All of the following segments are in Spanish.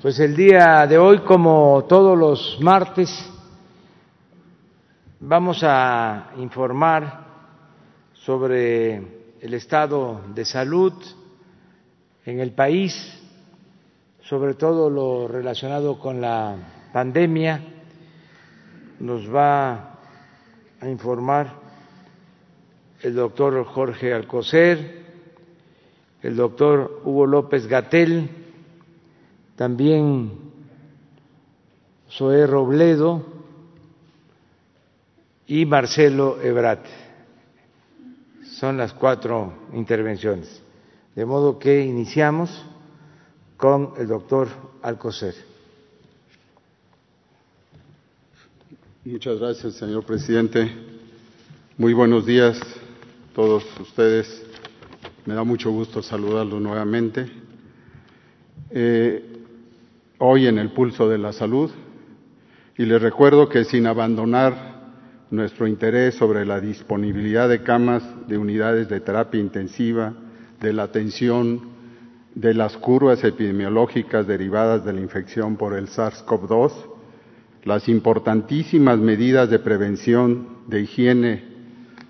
Pues el día de hoy, como todos los martes, vamos a informar sobre el estado de salud en el país, sobre todo lo relacionado con la pandemia. Nos va a informar el doctor Jorge Alcocer, el doctor Hugo López Gatel, también Zoé Robledo y Marcelo Ebrat. Son las cuatro intervenciones. De modo que iniciamos con el doctor Alcocer. Muchas gracias, señor presidente. Muy buenos días a todos ustedes. Me da mucho gusto saludarlos nuevamente. Eh, hoy en el pulso de la salud. Y les recuerdo que sin abandonar nuestro interés sobre la disponibilidad de camas, de unidades de terapia intensiva, de la atención, de las curvas epidemiológicas derivadas de la infección por el SARS-CoV-2, las importantísimas medidas de prevención, de higiene,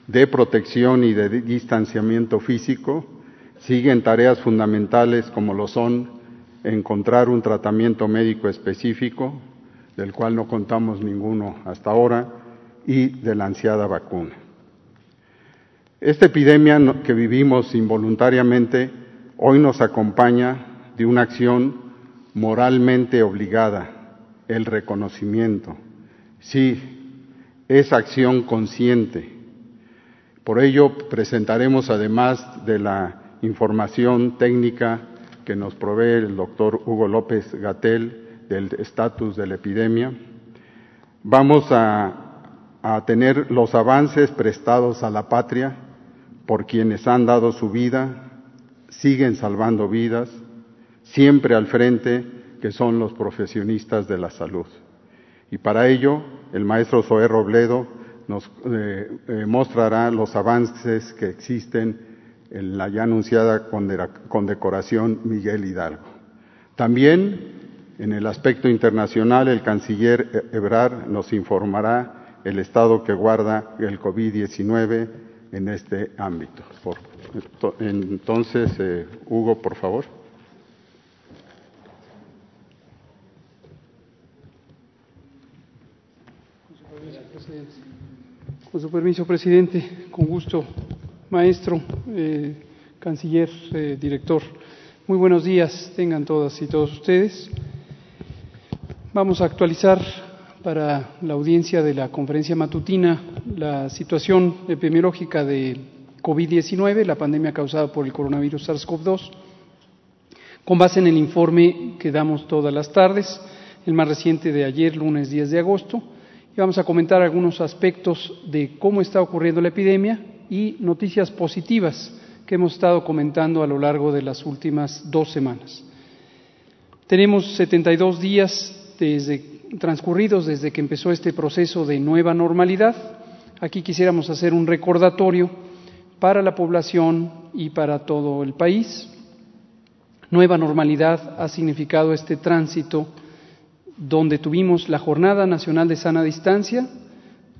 de protección y de distanciamiento físico, siguen tareas fundamentales como lo son encontrar un tratamiento médico específico, del cual no contamos ninguno hasta ahora, y de la ansiada vacuna. Esta epidemia que vivimos involuntariamente hoy nos acompaña de una acción moralmente obligada, el reconocimiento. Sí, es acción consciente. Por ello presentaremos, además de la información técnica que nos provee el doctor Hugo López Gatel del estatus de la epidemia. Vamos a, a, tener los avances prestados a la patria por quienes han dado su vida, siguen salvando vidas, siempre al frente, que son los profesionistas de la salud. Y para ello, el maestro Zoé Robledo nos eh, eh, mostrará los avances que existen en la ya anunciada condecoración Miguel Hidalgo. También en el aspecto internacional, el canciller Ebrard nos informará el estado que guarda el COVID-19 en este ámbito. Entonces, eh, Hugo, por favor. Con su permiso, presidente, con gusto maestro, eh, canciller, eh, director. Muy buenos días, tengan todas y todos ustedes. Vamos a actualizar para la audiencia de la conferencia matutina la situación epidemiológica de COVID-19, la pandemia causada por el coronavirus SARS-CoV-2, con base en el informe que damos todas las tardes, el más reciente de ayer, lunes 10 de agosto, y vamos a comentar algunos aspectos de cómo está ocurriendo la epidemia y noticias positivas que hemos estado comentando a lo largo de las últimas dos semanas. Tenemos 72 días transcurridos desde que empezó este proceso de nueva normalidad. Aquí quisiéramos hacer un recordatorio para la población y para todo el país. Nueva normalidad ha significado este tránsito donde tuvimos la Jornada Nacional de Sana Distancia,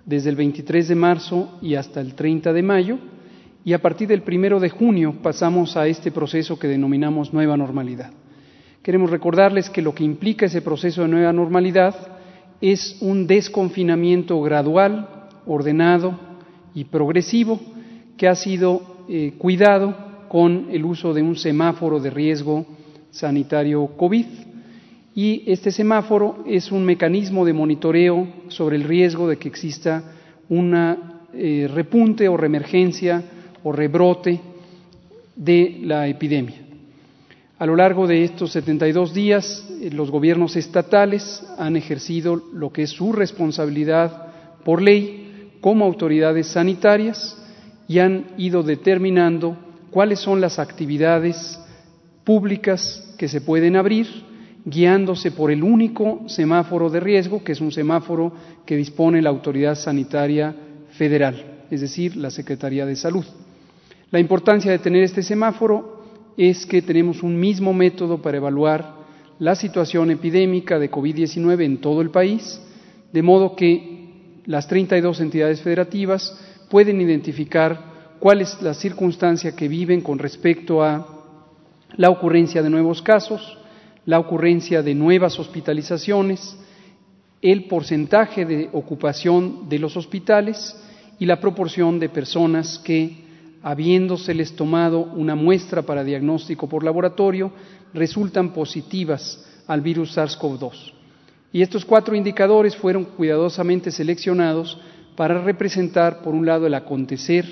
desde el 23 de marzo y hasta el 30 de mayo, y a partir del 1 de junio pasamos a este proceso que denominamos nueva normalidad. Queremos recordarles que lo que implica ese proceso de nueva normalidad es un desconfinamiento gradual, ordenado y progresivo que ha sido eh, cuidado con el uso de un semáforo de riesgo sanitario COVID y este semáforo es un mecanismo de monitoreo sobre el riesgo de que exista una eh, repunte o reemergencia o rebrote de la epidemia. A lo largo de estos 72 días, eh, los gobiernos estatales han ejercido lo que es su responsabilidad por ley como autoridades sanitarias y han ido determinando cuáles son las actividades públicas que se pueden abrir guiándose por el único semáforo de riesgo, que es un semáforo que dispone la Autoridad Sanitaria Federal, es decir, la Secretaría de Salud. La importancia de tener este semáforo es que tenemos un mismo método para evaluar la situación epidémica de COVID-19 en todo el país, de modo que las 32 entidades federativas pueden identificar cuál es la circunstancia que viven con respecto a la ocurrencia de nuevos casos, la ocurrencia de nuevas hospitalizaciones, el porcentaje de ocupación de los hospitales y la proporción de personas que, habiéndoseles tomado una muestra para diagnóstico por laboratorio, resultan positivas al virus SARS-CoV-2. Y estos cuatro indicadores fueron cuidadosamente seleccionados para representar, por un lado, el acontecer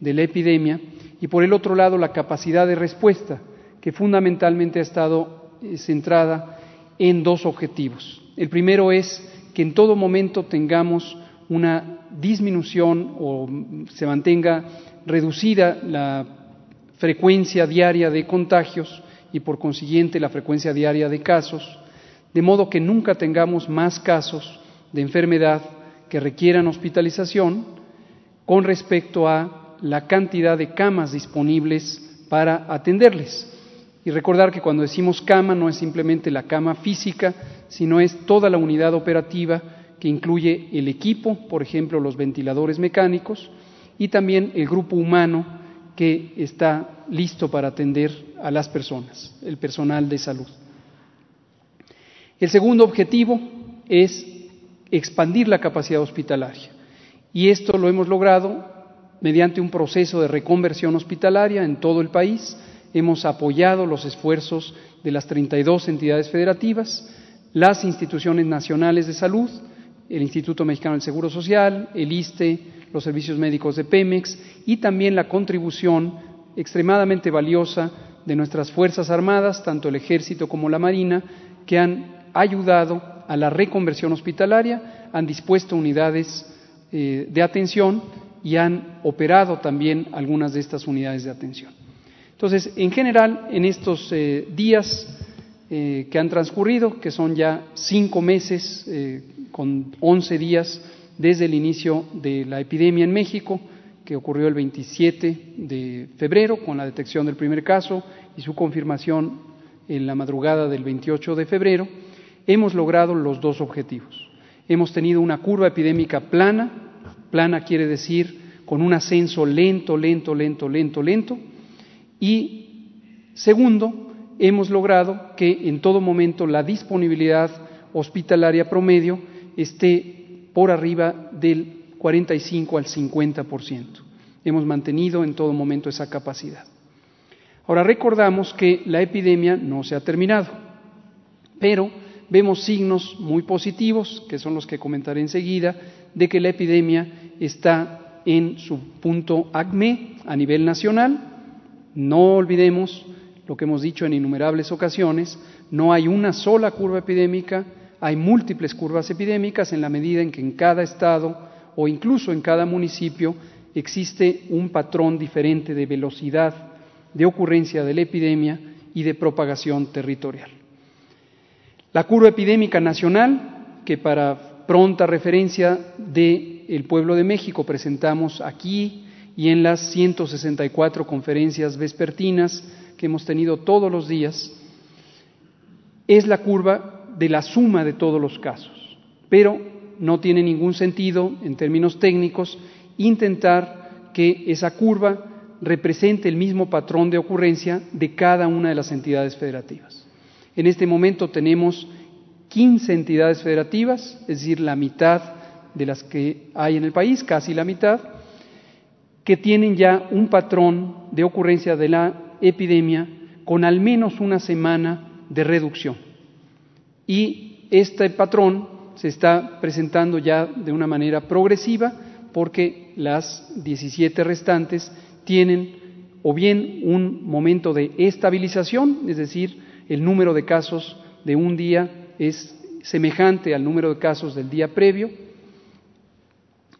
de la epidemia y, por el otro lado, la capacidad de respuesta, que fundamentalmente ha estado centrada en dos objetivos. El primero es que en todo momento tengamos una disminución o se mantenga reducida la frecuencia diaria de contagios y por consiguiente la frecuencia diaria de casos, de modo que nunca tengamos más casos de enfermedad que requieran hospitalización con respecto a la cantidad de camas disponibles para atenderles. Y recordar que cuando decimos cama no es simplemente la cama física, sino es toda la unidad operativa que incluye el equipo, por ejemplo, los ventiladores mecánicos, y también el grupo humano que está listo para atender a las personas, el personal de salud. El segundo objetivo es expandir la capacidad hospitalaria. Y esto lo hemos logrado mediante un proceso de reconversión hospitalaria en todo el país, hemos apoyado los esfuerzos de las 32 entidades federativas, las instituciones nacionales de salud, el Instituto Mexicano del Seguro Social, el ISTE, los servicios médicos de Pemex y también la contribución extremadamente valiosa de nuestras Fuerzas Armadas, tanto el Ejército como la Marina, que han ayudado a la reconversión hospitalaria, han dispuesto unidades eh, de atención y han operado también algunas de estas unidades de atención. Entonces, en general, en estos eh, días eh, que han transcurrido, que son ya cinco meses eh, con once días desde el inicio de la epidemia en México, que ocurrió el 27 de febrero con la detección del primer caso y su confirmación en la madrugada del 28 de febrero, hemos logrado los dos objetivos. Hemos tenido una curva epidémica plana, plana quiere decir con un ascenso lento, lento, lento, lento, lento, y segundo, hemos logrado que en todo momento la disponibilidad hospitalaria promedio esté por arriba del 45 al 50%. Hemos mantenido en todo momento esa capacidad. Ahora recordamos que la epidemia no se ha terminado, pero vemos signos muy positivos, que son los que comentaré enseguida, de que la epidemia está en su punto acme a nivel nacional, no olvidemos lo que hemos dicho en innumerables ocasiones, no hay una sola curva epidémica, hay múltiples curvas epidémicas en la medida en que en cada estado o incluso en cada municipio existe un patrón diferente de velocidad de ocurrencia de la epidemia y de propagación territorial. La curva epidémica nacional, que para pronta referencia del pueblo de México presentamos aquí y en las 164 conferencias vespertinas que hemos tenido todos los días, es la curva de la suma de todos los casos. Pero no tiene ningún sentido, en términos técnicos, intentar que esa curva represente el mismo patrón de ocurrencia de cada una de las entidades federativas. En este momento tenemos 15 entidades federativas, es decir, la mitad de las que hay en el país, casi la mitad, que tienen ya un patrón de ocurrencia de la epidemia con al menos una semana de reducción. Y este patrón se está presentando ya de una manera progresiva porque las 17 restantes tienen o bien un momento de estabilización, es decir, el número de casos de un día es semejante al número de casos del día previo,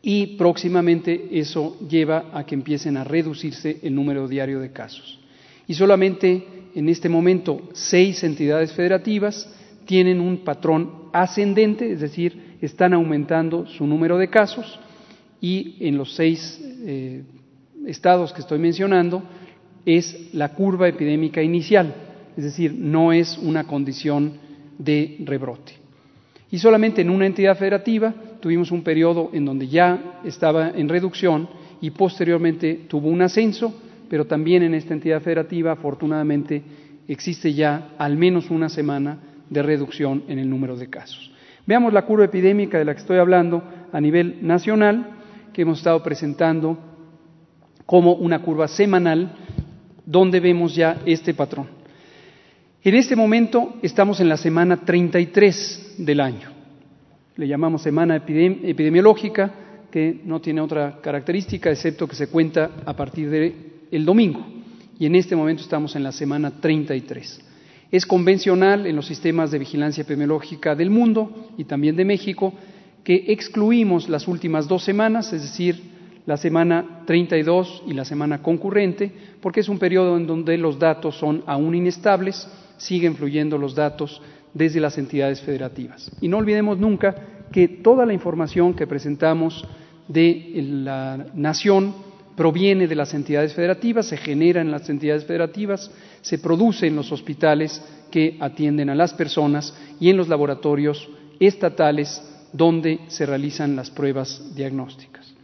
y próximamente eso lleva a que empiecen a reducirse el número diario de casos. Y solamente en este momento seis entidades federativas tienen un patrón ascendente, es decir, están aumentando su número de casos y en los seis eh, estados que estoy mencionando es la curva epidémica inicial, es decir, no es una condición de rebrote. Y solamente en una entidad federativa tuvimos un periodo en donde ya estaba en reducción y posteriormente tuvo un ascenso, pero también en esta entidad federativa afortunadamente existe ya al menos una semana de reducción en el número de casos. Veamos la curva epidémica de la que estoy hablando a nivel nacional, que hemos estado presentando como una curva semanal, donde vemos ya este patrón. En este momento estamos en la semana 33 del año. Le llamamos semana epidemiológica, que no tiene otra característica excepto que se cuenta a partir del domingo. Y en este momento estamos en la semana 33. Es convencional en los sistemas de vigilancia epidemiológica del mundo y también de México que excluimos las últimas dos semanas, es decir, la semana 32 y la semana concurrente, porque es un periodo en donde los datos son aún inestables, siguen fluyendo los datos desde las entidades federativas. Y no olvidemos nunca que toda la información que presentamos de la nación proviene de las entidades federativas, se genera en las entidades federativas, se produce en los hospitales que atienden a las personas y en los laboratorios estatales donde se realizan las pruebas diagnósticas.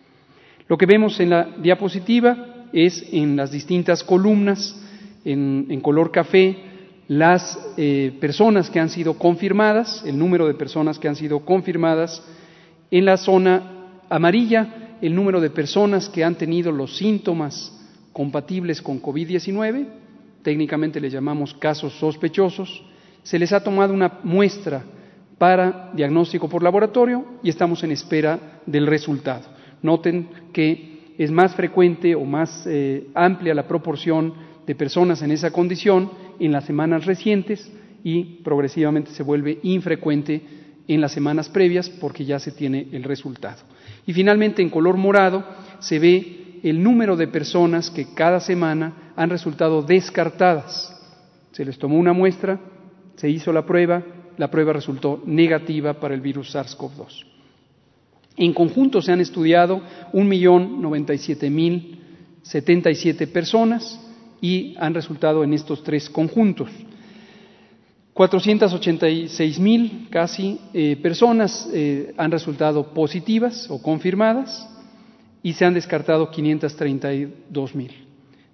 Lo que vemos en la diapositiva es en las distintas columnas, en, color café, las eh, personas que han sido confirmadas, el número de personas que han sido confirmadas, en la zona amarilla, el número de personas que han tenido los síntomas compatibles con COVID-19, técnicamente le llamamos casos sospechosos, se les ha tomado una muestra para diagnóstico por laboratorio y estamos en espera del resultado. Noten que es más frecuente o más eh, amplia la proporción de personas en esa condición en las semanas recientes y progresivamente se vuelve infrecuente en las semanas previas porque ya se tiene el resultado. Y finalmente, en color morado, se ve el número de personas que cada semana han resultado descartadas. Se les tomó una muestra, se hizo la prueba, la prueba resultó negativa para el virus SARS-CoV-2. En conjunto se han estudiado 1.097.077 personas y han resultado en estos tres conjuntos. 486.000 casi eh, personas eh, han resultado positivas o confirmadas y se han descartado 532.000.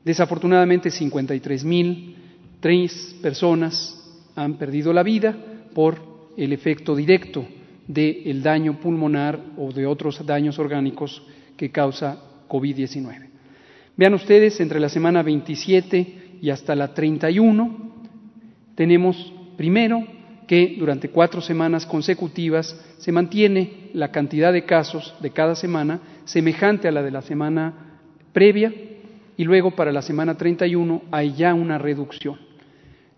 Desafortunadamente 53.000 tres personas han perdido la vida por el efecto directo del daño pulmonar o de otros daños orgánicos que causa COVID-19. Vean ustedes, entre la semana 27 y hasta la 31, tenemos primero que durante cuatro semanas consecutivas se mantiene la cantidad de casos de cada semana semejante a la de la semana previa y luego para la semana 31 hay ya una reducción.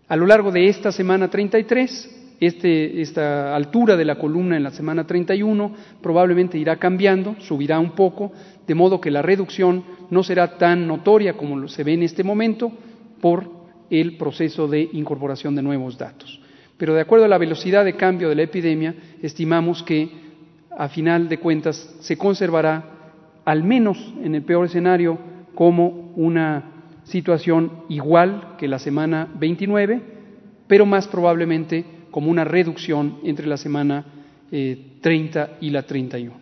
A lo largo de esta semana 33 este, esta altura de la columna en la semana 31 probablemente irá cambiando, subirá un poco, de modo que la reducción no será tan notoria como se ve en este momento por el proceso de incorporación de nuevos datos. Pero de acuerdo a la velocidad de cambio de la epidemia, estimamos que a final de cuentas se conservará, al menos en el peor escenario, como una situación igual que la semana 29, pero más probablemente como una reducción entre la semana 30 eh, y la 31.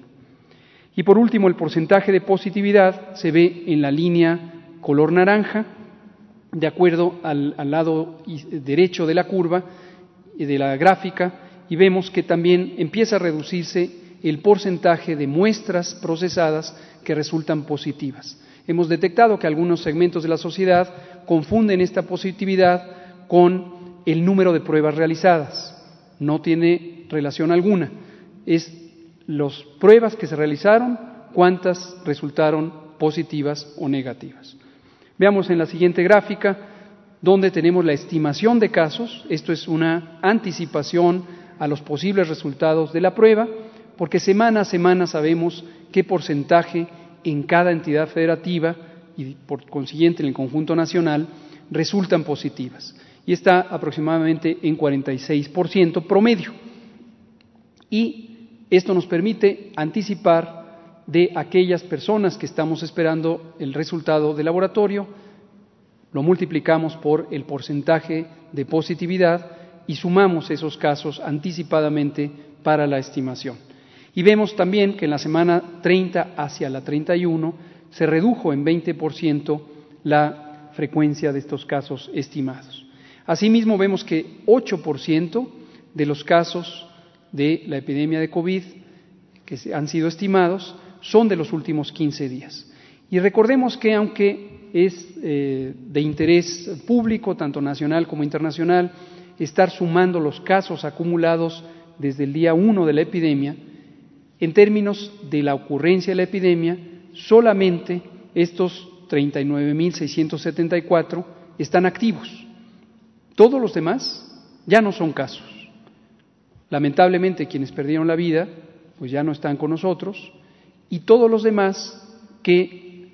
Y por último, el porcentaje de positividad se ve en la línea color naranja, de acuerdo al, lado derecho de la curva, y de la gráfica, y vemos que también empieza a reducirse el porcentaje de muestras procesadas que resultan positivas. Hemos detectado que algunos segmentos de la sociedad confunden esta positividad con el número de pruebas realizadas. No tiene relación alguna. Es las pruebas que se realizaron, cuántas resultaron positivas o negativas. Veamos en la siguiente gráfica donde tenemos la estimación de casos. Esto es una anticipación a los posibles resultados de la prueba, porque semana a semana sabemos qué porcentaje en cada entidad federativa y por consiguiente en el conjunto nacional resultan positivas y está aproximadamente en 46% promedio. Y esto nos permite anticipar de aquellas personas que estamos esperando el resultado del laboratorio, lo multiplicamos por el porcentaje de positividad y sumamos esos casos anticipadamente para la estimación. Y vemos también que en la semana 30 hacia la 31 se redujo en 20% la frecuencia de estos casos estimados. Asimismo, vemos que 8% de los casos de la epidemia de COVID que han sido estimados son de los últimos 15 días. Y recordemos que aunque es eh, de interés público, tanto nacional como internacional, estar sumando los casos acumulados desde el día 1 de la epidemia, en términos de la ocurrencia de la epidemia, solamente estos 39.674 están activos. Todos los demás ya no son casos. Lamentablemente quienes perdieron la vida pues ya no están con nosotros y todos los demás que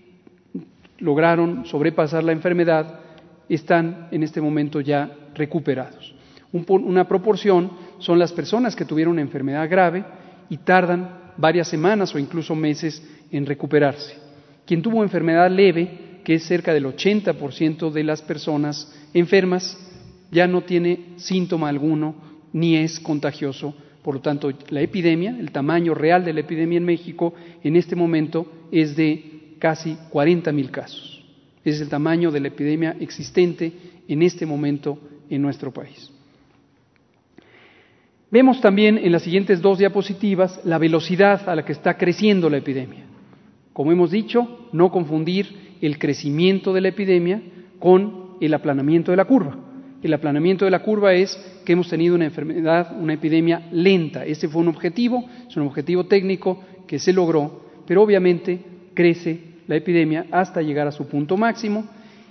lograron sobrepasar la enfermedad están en este momento ya recuperados. una proporción son las personas que tuvieron una enfermedad grave y tardan varias semanas o incluso meses en recuperarse. Quien tuvo enfermedad leve, que es cerca del 80% de las personas enfermas, ya no tiene síntoma alguno ni es contagioso. Por lo tanto, la epidemia, el tamaño real de la epidemia en México en este momento es de casi 40 mil casos. Es el tamaño de la epidemia existente en este momento en nuestro país. Vemos también en las siguientes dos diapositivas la velocidad a la que está creciendo la epidemia. Como hemos dicho, no confundir el crecimiento de la epidemia con el aplanamiento de la curva. El aplanamiento de la curva es que hemos tenido una enfermedad, una epidemia lenta. Este fue un objetivo, es un objetivo técnico que se logró, pero obviamente crece la epidemia hasta llegar a su punto máximo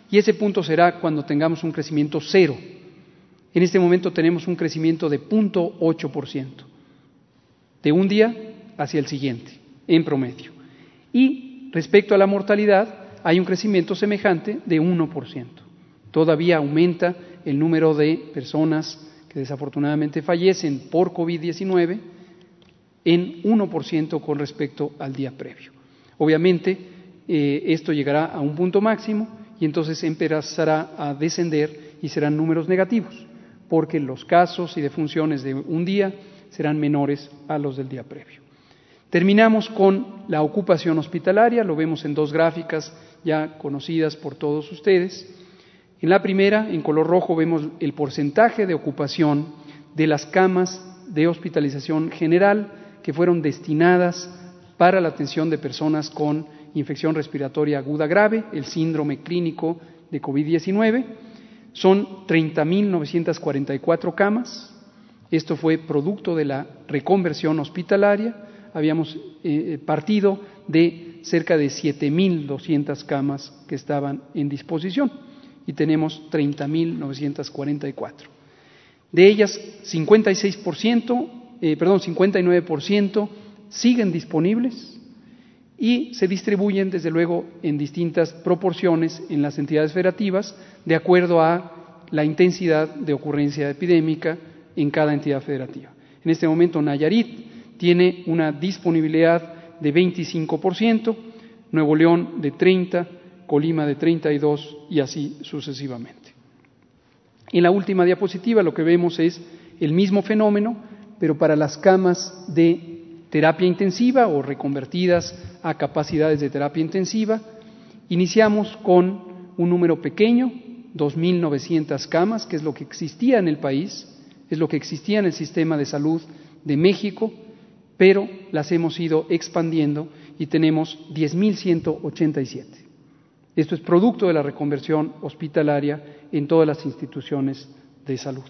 y ese punto será cuando tengamos un crecimiento cero. En este momento tenemos un crecimiento de 0.8%, de un día hacia el siguiente, en promedio. Y respecto a la mortalidad, hay un crecimiento semejante de 1%. Todavía aumenta el número de personas que desafortunadamente fallecen por COVID-19 en 1% con respecto al día previo. Obviamente, eh, esto llegará a un punto máximo y entonces empezará a descender y serán números negativos porque los casos y defunciones de un día serán menores a los del día previo. Terminamos con la ocupación hospitalaria, lo vemos en dos gráficas ya conocidas por todos ustedes. En la primera, en color rojo, vemos el porcentaje de ocupación de las camas de hospitalización general que fueron destinadas para la atención de personas con infección respiratoria aguda grave, el síndrome clínico de COVID-19 son 30.944 camas. Esto fue producto de la reconversión hospitalaria. Habíamos eh, partido de cerca de 7.200 camas que estaban en disposición y tenemos 30.944. De ellas, 56%, eh, perdón, 59% siguen disponibles y se distribuyen, desde luego, en distintas proporciones en las entidades federativas, de acuerdo a la intensidad de ocurrencia epidémica en cada entidad federativa. En este momento, Nayarit tiene una disponibilidad de 25%, Nuevo León de 30%, Colima de 32% y así sucesivamente. En la última diapositiva lo que vemos es el mismo fenómeno, pero para las camas de terapia intensiva o reconvertidas a capacidades de terapia intensiva. Iniciamos con un número pequeño, 2.900 camas, que es lo que existía en el país, es lo que existía en el sistema de salud de México, pero las hemos ido expandiendo y tenemos 10.187. Esto es producto de la reconversión hospitalaria en todas las instituciones de salud.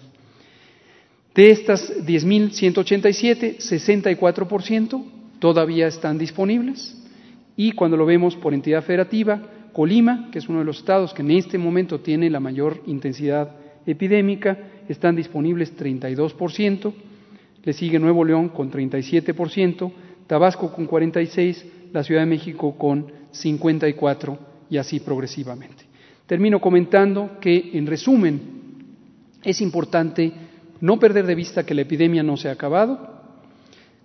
De estas 10.187, 64% todavía están disponibles y cuando lo vemos por entidad federativa, Colima, que es uno de los estados que en este momento tiene la mayor intensidad epidémica, están disponibles 32%, le sigue Nuevo León con 37%, Tabasco con 46%, la Ciudad de México con 54% y así progresivamente. Termino comentando que, en resumen, es importante no perder de vista que la epidemia no se ha acabado,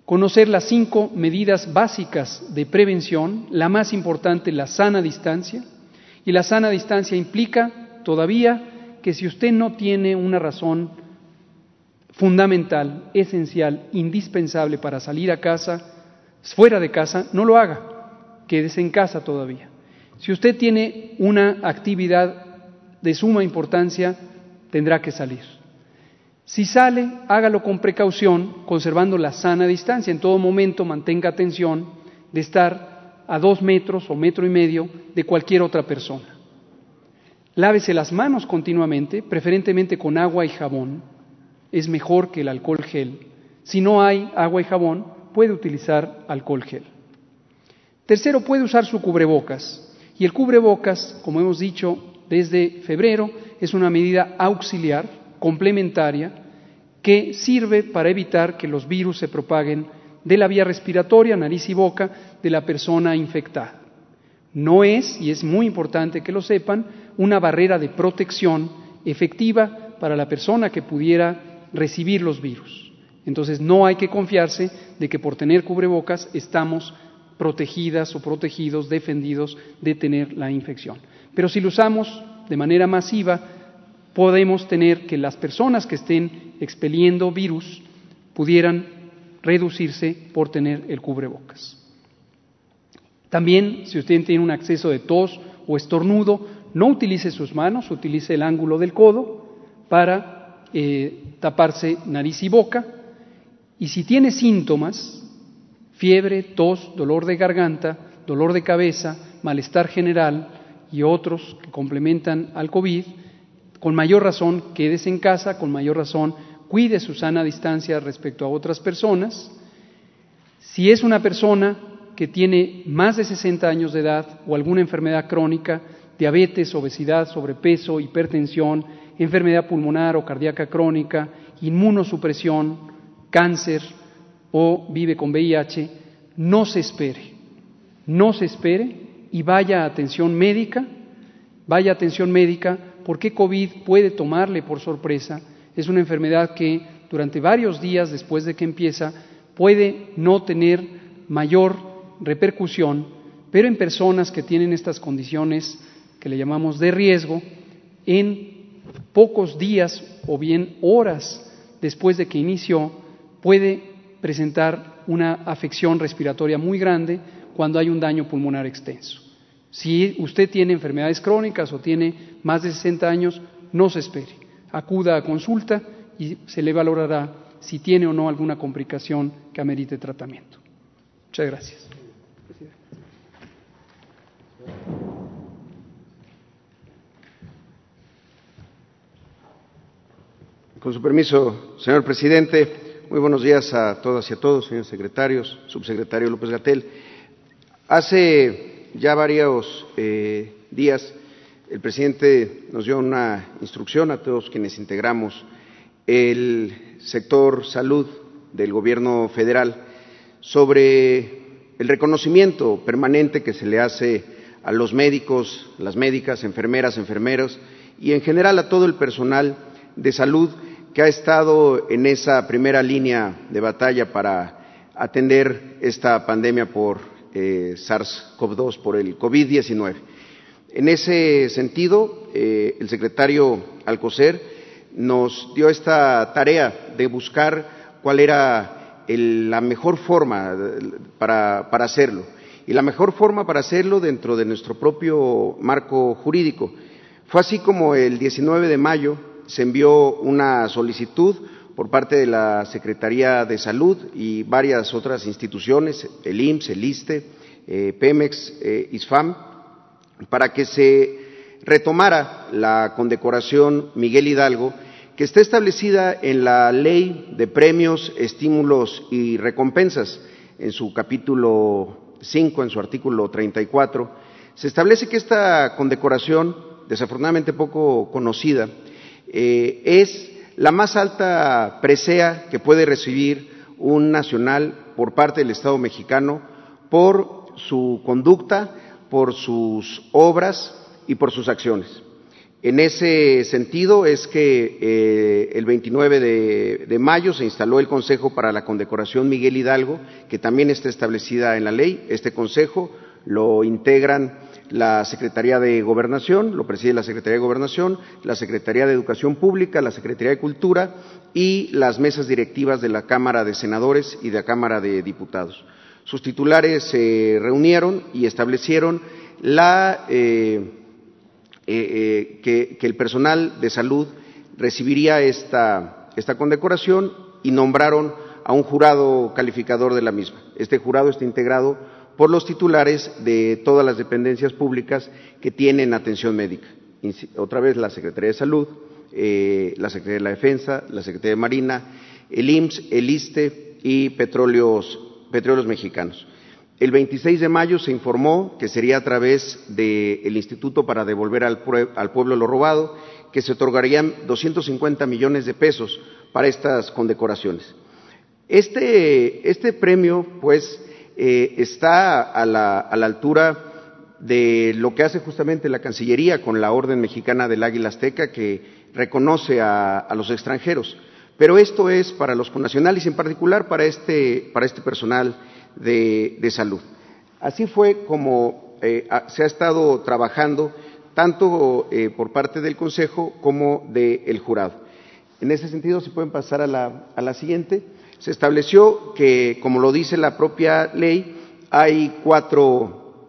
conocer las cinco medidas básicas de prevención, la más importante, la sana distancia, y la sana distancia implica todavía que si usted no tiene una razón fundamental, esencial, indispensable para salir a casa, fuera de casa, no lo haga, quédese en casa todavía. Si usted tiene una actividad de suma importancia, tendrá que salir. Si sale, hágalo con precaución, conservando la sana distancia. En todo momento mantenga atención de estar a dos metros o metro y medio de cualquier otra persona. Lávese las manos continuamente, preferentemente con agua y jabón. Es mejor que el alcohol gel. Si no hay agua y jabón, puede utilizar alcohol gel. Tercero, puede usar su cubrebocas. Y el cubrebocas, como hemos dicho desde febrero, es una medida auxiliar, complementaria, que sirve para evitar que los virus se propaguen de la vía respiratoria, nariz y boca de la persona infectada. No es, y es muy importante que lo sepan, una barrera de protección efectiva para la persona que pudiera recibir los virus. Entonces no hay que confiarse de que por tener cubrebocas estamos protegidas o protegidos, defendidos de tener la infección. Pero si lo usamos de manera masiva, podemos tener que las personas que estén expeliendo virus pudieran reducirse por tener el cubrebocas. También, si usted tiene un acceso de tos o estornudo, no utilice sus manos, utilice el ángulo del codo para eh, taparse nariz y boca. Y si tiene síntomas, fiebre, tos, dolor de garganta, dolor de cabeza, malestar general y otros que complementan al COVID, con mayor razón quédese en casa, con mayor razón cuide su sana distancia respecto a otras personas. Si es una persona que tiene más de 60 años de edad o alguna enfermedad crónica, diabetes, obesidad, sobrepeso, hipertensión, enfermedad pulmonar o cardíaca crónica, inmunosupresión, cáncer o vive con VIH, no se espere, no se espere y vaya a atención médica, vaya a atención médica porque COVID puede tomarle por sorpresa. Es una enfermedad que durante varios días después de que empieza puede no tener mayor repercusión, pero en personas que tienen estas condiciones que le llamamos de riesgo, en pocos días o bien horas después de que inició, puede presentar una afección respiratoria muy grande cuando hay un daño pulmonar extenso. Si usted tiene enfermedades crónicas o tiene más de 60 años, no se espere. Acuda a consulta y se le valorará si tiene o no alguna complicación que amerite tratamiento. Muchas gracias. Con su permiso, señor presidente, muy buenos días a todas y a todos, señores secretarios, subsecretario López Gatel. Hace ya varios eh, días el presidente nos dio una instrucción a todos quienes integramos el sector salud del gobierno federal sobre el reconocimiento permanente que se le hace a los médicos, las médicas, enfermeras, enfermeros y en general a todo el personal de salud ha estado en esa primera línea de batalla para atender esta pandemia por eh, SARS-CoV-2, por el COVID-19. En ese sentido, eh, el secretario Alcocer nos dio esta tarea de buscar cuál era la mejor forma para, para hacerlo. Y la mejor forma para hacerlo dentro de nuestro propio marco jurídico. Fue así como el 19 de mayo se envió una solicitud por parte de la Secretaría de Salud y varias otras instituciones, el IMSS, el ISTE, eh, Pemex, eh, ISFAM, para que se retomara la condecoración Miguel Hidalgo, que está establecida en la Ley de Premios, Estímulos y Recompensas, en su capítulo 5, en su artículo 34. Se establece que esta condecoración, desafortunadamente poco conocida, eh, es la más alta presea que puede recibir un nacional por parte del Estado mexicano por su conducta, por sus obras y por sus acciones. En ese sentido es que eh, el 29 de, de, mayo se instaló el Consejo para la Condecoración Miguel Hidalgo, que también está establecida en la ley. Este Consejo lo integran la Secretaría de Gobernación, lo preside la Secretaría de Gobernación, la Secretaría de Educación Pública, la Secretaría de Cultura y las mesas directivas de la Cámara de Senadores y de la Cámara de Diputados. Sus titulares se reunieron y establecieron la, eh, eh, que, el personal de salud recibiría esta condecoración y nombraron a un jurado calificador de la misma. Este jurado está integrado por los titulares de todas las dependencias públicas que tienen atención médica. Otra vez la Secretaría de Salud, eh, la Secretaría de la Defensa, la Secretaría de Marina, el IMSS, el ISTE y Petróleos, Mexicanos. El 26 de mayo se informó que sería a través del Instituto para devolver al, al, pueblo lo robado, que se otorgarían 250 millones de pesos para estas condecoraciones. Este, este premio, pues, eh, está a la, altura de lo que hace justamente la Cancillería con la Orden Mexicana del Águila Azteca, que reconoce a, los extranjeros. Pero esto es para los connacionales en particular para este, este personal de, salud. Así fue como eh, se ha estado trabajando tanto eh, por parte del Consejo como del jurado. En ese sentido, se pueden pasar a la siguiente se estableció que, como lo dice la propia ley, hay cuatro,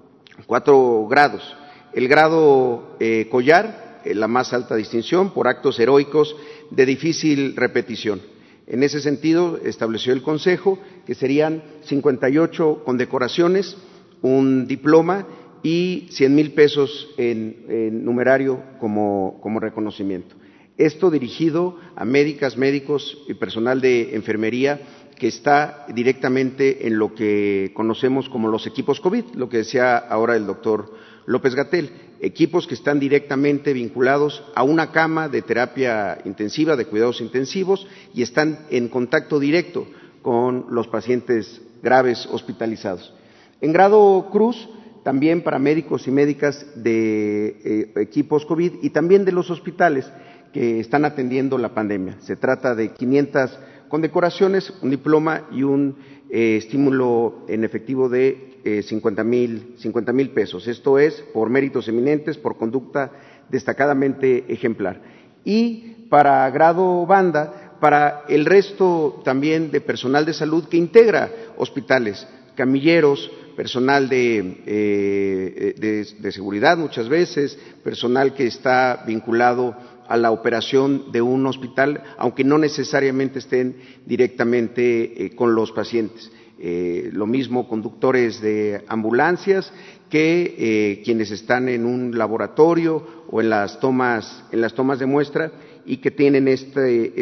grados. El grado eh, collar, eh, la más alta distinción, por actos heroicos de difícil repetición. En ese sentido, estableció el Consejo que serían 58 condecoraciones, un diploma y 100 mil pesos en, numerario como reconocimiento. Esto dirigido a médicas, médicos y personal de enfermería que está directamente en lo que conocemos como los equipos COVID, lo que decía ahora el doctor López Gatel, equipos que están directamente vinculados a una cama de terapia intensiva, de cuidados intensivos, y están en contacto directo con los pacientes graves hospitalizados. En grado cruz, también para médicos y médicas de eh, equipos COVID y también de los hospitales que están atendiendo la pandemia. Se trata de 500 condecoraciones, un diploma y un eh, estímulo en efectivo de eh, 50 mil pesos. Esto es por méritos eminentes, por conducta destacadamente ejemplar. Y para grado banda, para el resto también de personal de salud que integra hospitales, camilleros, personal de, eh, de, seguridad muchas veces, personal que está vinculado a la operación de un hospital, aunque no necesariamente estén directamente eh, con los pacientes. Eh, lo mismo conductores de ambulancias que eh, quienes están en un laboratorio o en las tomas, en las tomas de muestra y que tienen este,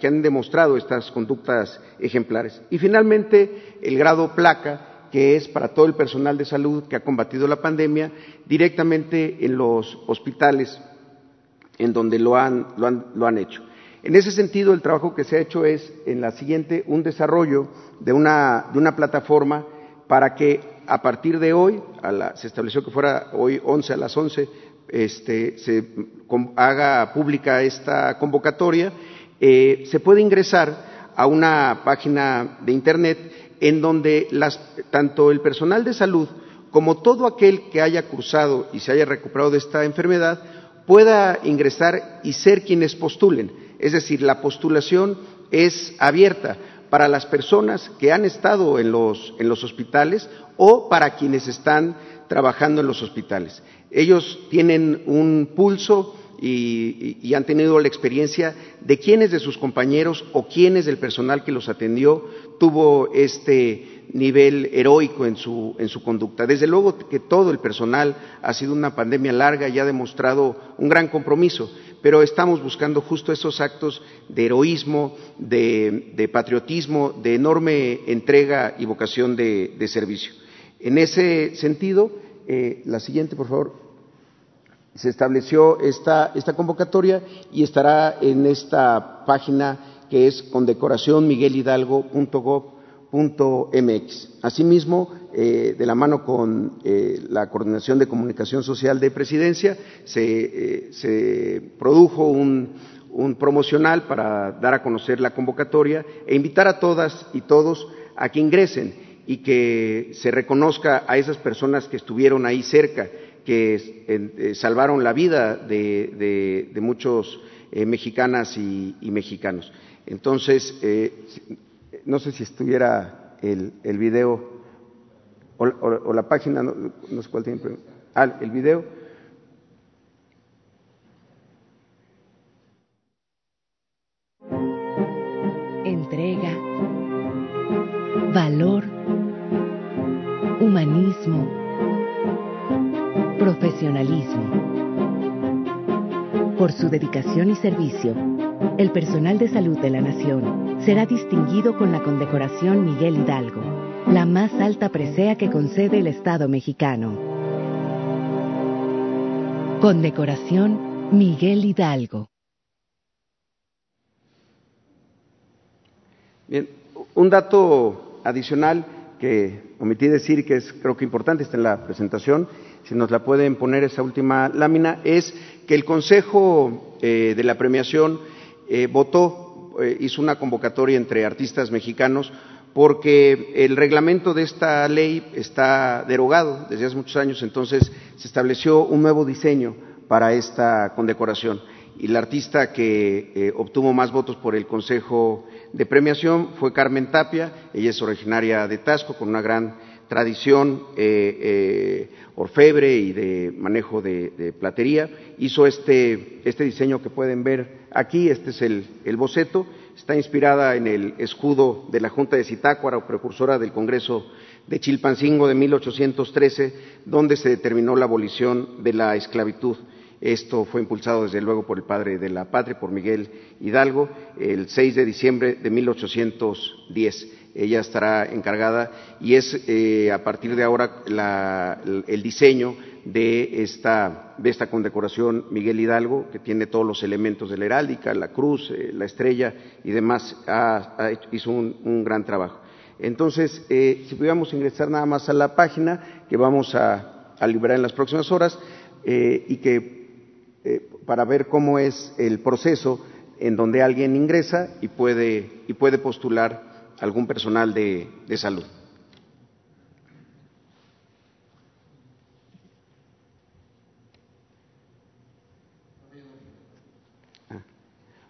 que han demostrado estas conductas ejemplares. Y finalmente, el grado placa, que es para todo el personal de salud que ha combatido la pandemia, directamente en los hospitales en donde lo han, lo han, hecho. En ese sentido, el trabajo que se ha hecho es, en la siguiente, un desarrollo de una, de una plataforma para que a partir de hoy, se estableció que fuera hoy 11 a las 11, este, se haga pública esta convocatoria, eh, se puede ingresar a una página de Internet en donde las, tanto el personal de salud como todo aquel que haya cursado y se haya recuperado de esta enfermedad pueda ingresar y ser quienes postulen. Es decir, la postulación es abierta para las personas que han estado en los, en los hospitales o para quienes están trabajando en los hospitales. Ellos tienen un pulso y, han tenido la experiencia de quiénes de sus compañeros o quiénes del personal que los atendió tuvo este nivel heroico en su, en su conducta. Desde luego que todo el personal ha sido una pandemia larga y ha demostrado un gran compromiso, pero estamos buscando justo esos actos de heroísmo, de, patriotismo, de enorme entrega y vocación de, servicio. En ese sentido, eh, la siguiente, por favor, se estableció esta, esta convocatoria y estará en esta página que es condecoracionmiguelhidalgo.gov MX. Asimismo, eh, de la mano con eh, la Coordinación de Comunicación Social de Presidencia, se, eh, produjo un, promocional para dar a conocer la convocatoria e invitar a todas y todos a que ingresen y que se reconozca a esas personas que estuvieron ahí cerca, que eh, salvaron la vida de, muchos mexicanas y, mexicanos. Entonces, no sé si estuviera el, el video o, la página, no, sé cuál tiene, ah, el video. Entrega, valor, humanismo, profesionalismo. Por su dedicación y servicio, el personal de salud de la Nación será distinguido con la condecoración Miguel Hidalgo la más alta presea que concede el Estado mexicano. Condecoración Miguel Hidalgo. Bien, un dato adicional que omití decir que es creo que importante, está en la presentación, si nos la pueden poner esa última lámina, es que el Consejo eh, de la Premiación eh, votó, eh, hizo una convocatoria entre artistas mexicanos porque el reglamento de esta ley está derogado desde hace muchos años, entonces se estableció un nuevo diseño para esta condecoración. Y la artista que obtuvo más votos por el Consejo de Premiación fue Carmen Tapia, ella es originaria de Tasco, con una gran tradición eh, orfebre y de manejo de, platería. Hizo este, este, diseño que pueden ver aquí, este es el boceto, está inspirada en el escudo de la Junta de Zitácuara, o precursora del Congreso de Chilpancingo de 1813, donde se determinó la abolición de la esclavitud. Esto fue impulsado desde luego por el padre de la patria, por Miguel Hidalgo, el 6 de diciembre de 1810. Ella estará encargada y es eh, a partir de ahora el diseño de esta, de esta condecoración Miguel Hidalgo, que tiene todos los elementos de la heráldica, la cruz, eh, la estrella y demás, hizo un, gran trabajo. Entonces, eh, si pudiéramos ingresar nada más a la página que vamos a, a liberar en las próximas horas y que para ver cómo es el proceso en donde alguien ingresa y puede, y puede postular algún personal de salud.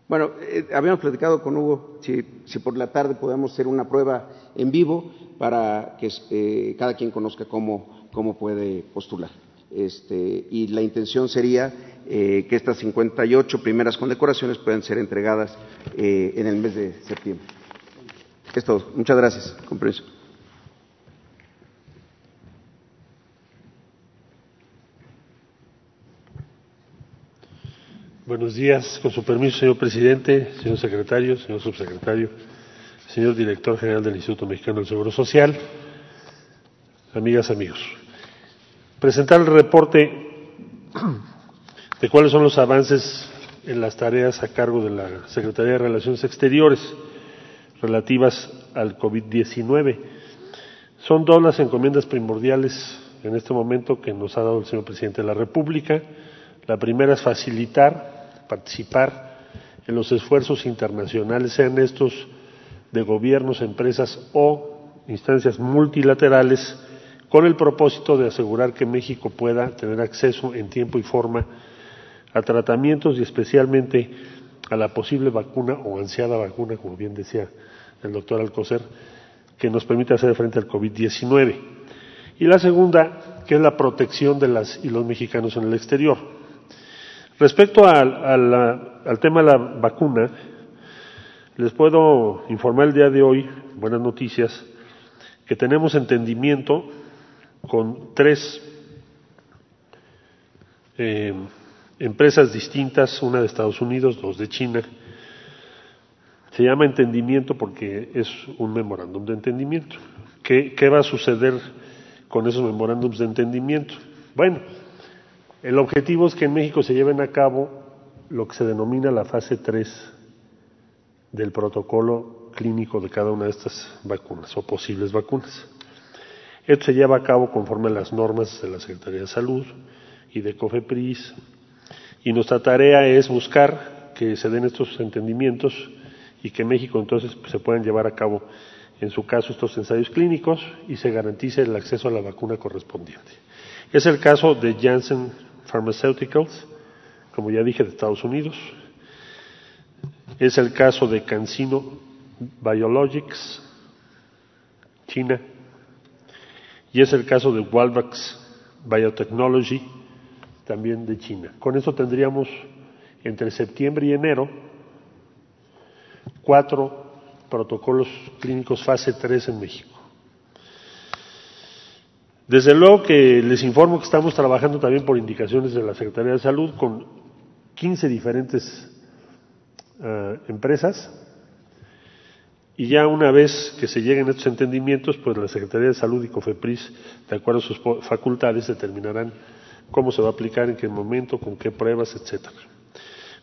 Bueno, eh, habíamos platicado con Hugo si, por la tarde podemos hacer una prueba en vivo para que eh, cada quien conozca cómo, cómo puede postular. Este, y la intención sería eh, que estas 58 primeras condecoraciones puedan ser entregadas en el mes de septiembre. Es todo. Muchas gracias. Comprenso. Buenos días. Con su permiso, señor presidente, señor secretario, señor subsecretario, señor director general del Instituto Mexicano del Seguro Social, amigas, amigos. Presentar el reporte de cuáles son los avances en las tareas a cargo de la Secretaría de Relaciones Exteriores relativas al COVID-19. Son dos las encomiendas primordiales en este momento que nos ha dado el señor presidente de la República. La primera es facilitar participar en los esfuerzos internacionales, sean estos de gobiernos, empresas o instancias multilaterales, con el propósito de asegurar que México pueda tener acceso en tiempo y forma a tratamientos y especialmente a la posible vacuna o ansiada vacuna, como bien decía el doctor Alcocer, que nos permita hacer frente al COVID-19. Y la segunda, que es la protección de las y los mexicanos en el exterior. Respecto al, tema de la vacuna, les puedo informar el día de hoy, buenas noticias, que tenemos entendimiento con tres eh, empresas distintas, una de Estados Unidos, dos de China. Se llama entendimiento porque es un memorándum de entendimiento. ¿Qué, ¿Qué va a suceder con esos memorándums de entendimiento? Bueno, el objetivo es que en México se lleven a cabo lo que se denomina la fase 3 del protocolo clínico de cada una de estas vacunas o posibles vacunas. Esto se lleva a cabo conforme a las normas de la Secretaría de Salud y de COFEPRIS y nuestra tarea es buscar que se den estos entendimientos y que México entonces se puedan llevar a cabo en su caso estos ensayos clínicos y se garantice el acceso a la vacuna correspondiente. Es el caso de Janssen Pharmaceuticals, como ya dije, de Estados Unidos. Es el caso de Cancino Biologics, China. Y es el caso de Walvax Biotechnology, también de China. Con eso tendríamos entre septiembre y enero cuatro protocolos clínicos fase 3 en México. Desde luego que les informo que estamos trabajando también por indicaciones de la Secretaría de Salud con 15 diferentes uh, empresas y ya una vez que se lleguen estos entendimientos, pues la Secretaría de Salud y COFEPRIS, de acuerdo a sus facultades, determinarán cómo se va a aplicar, en qué momento, con qué pruebas, etcétera.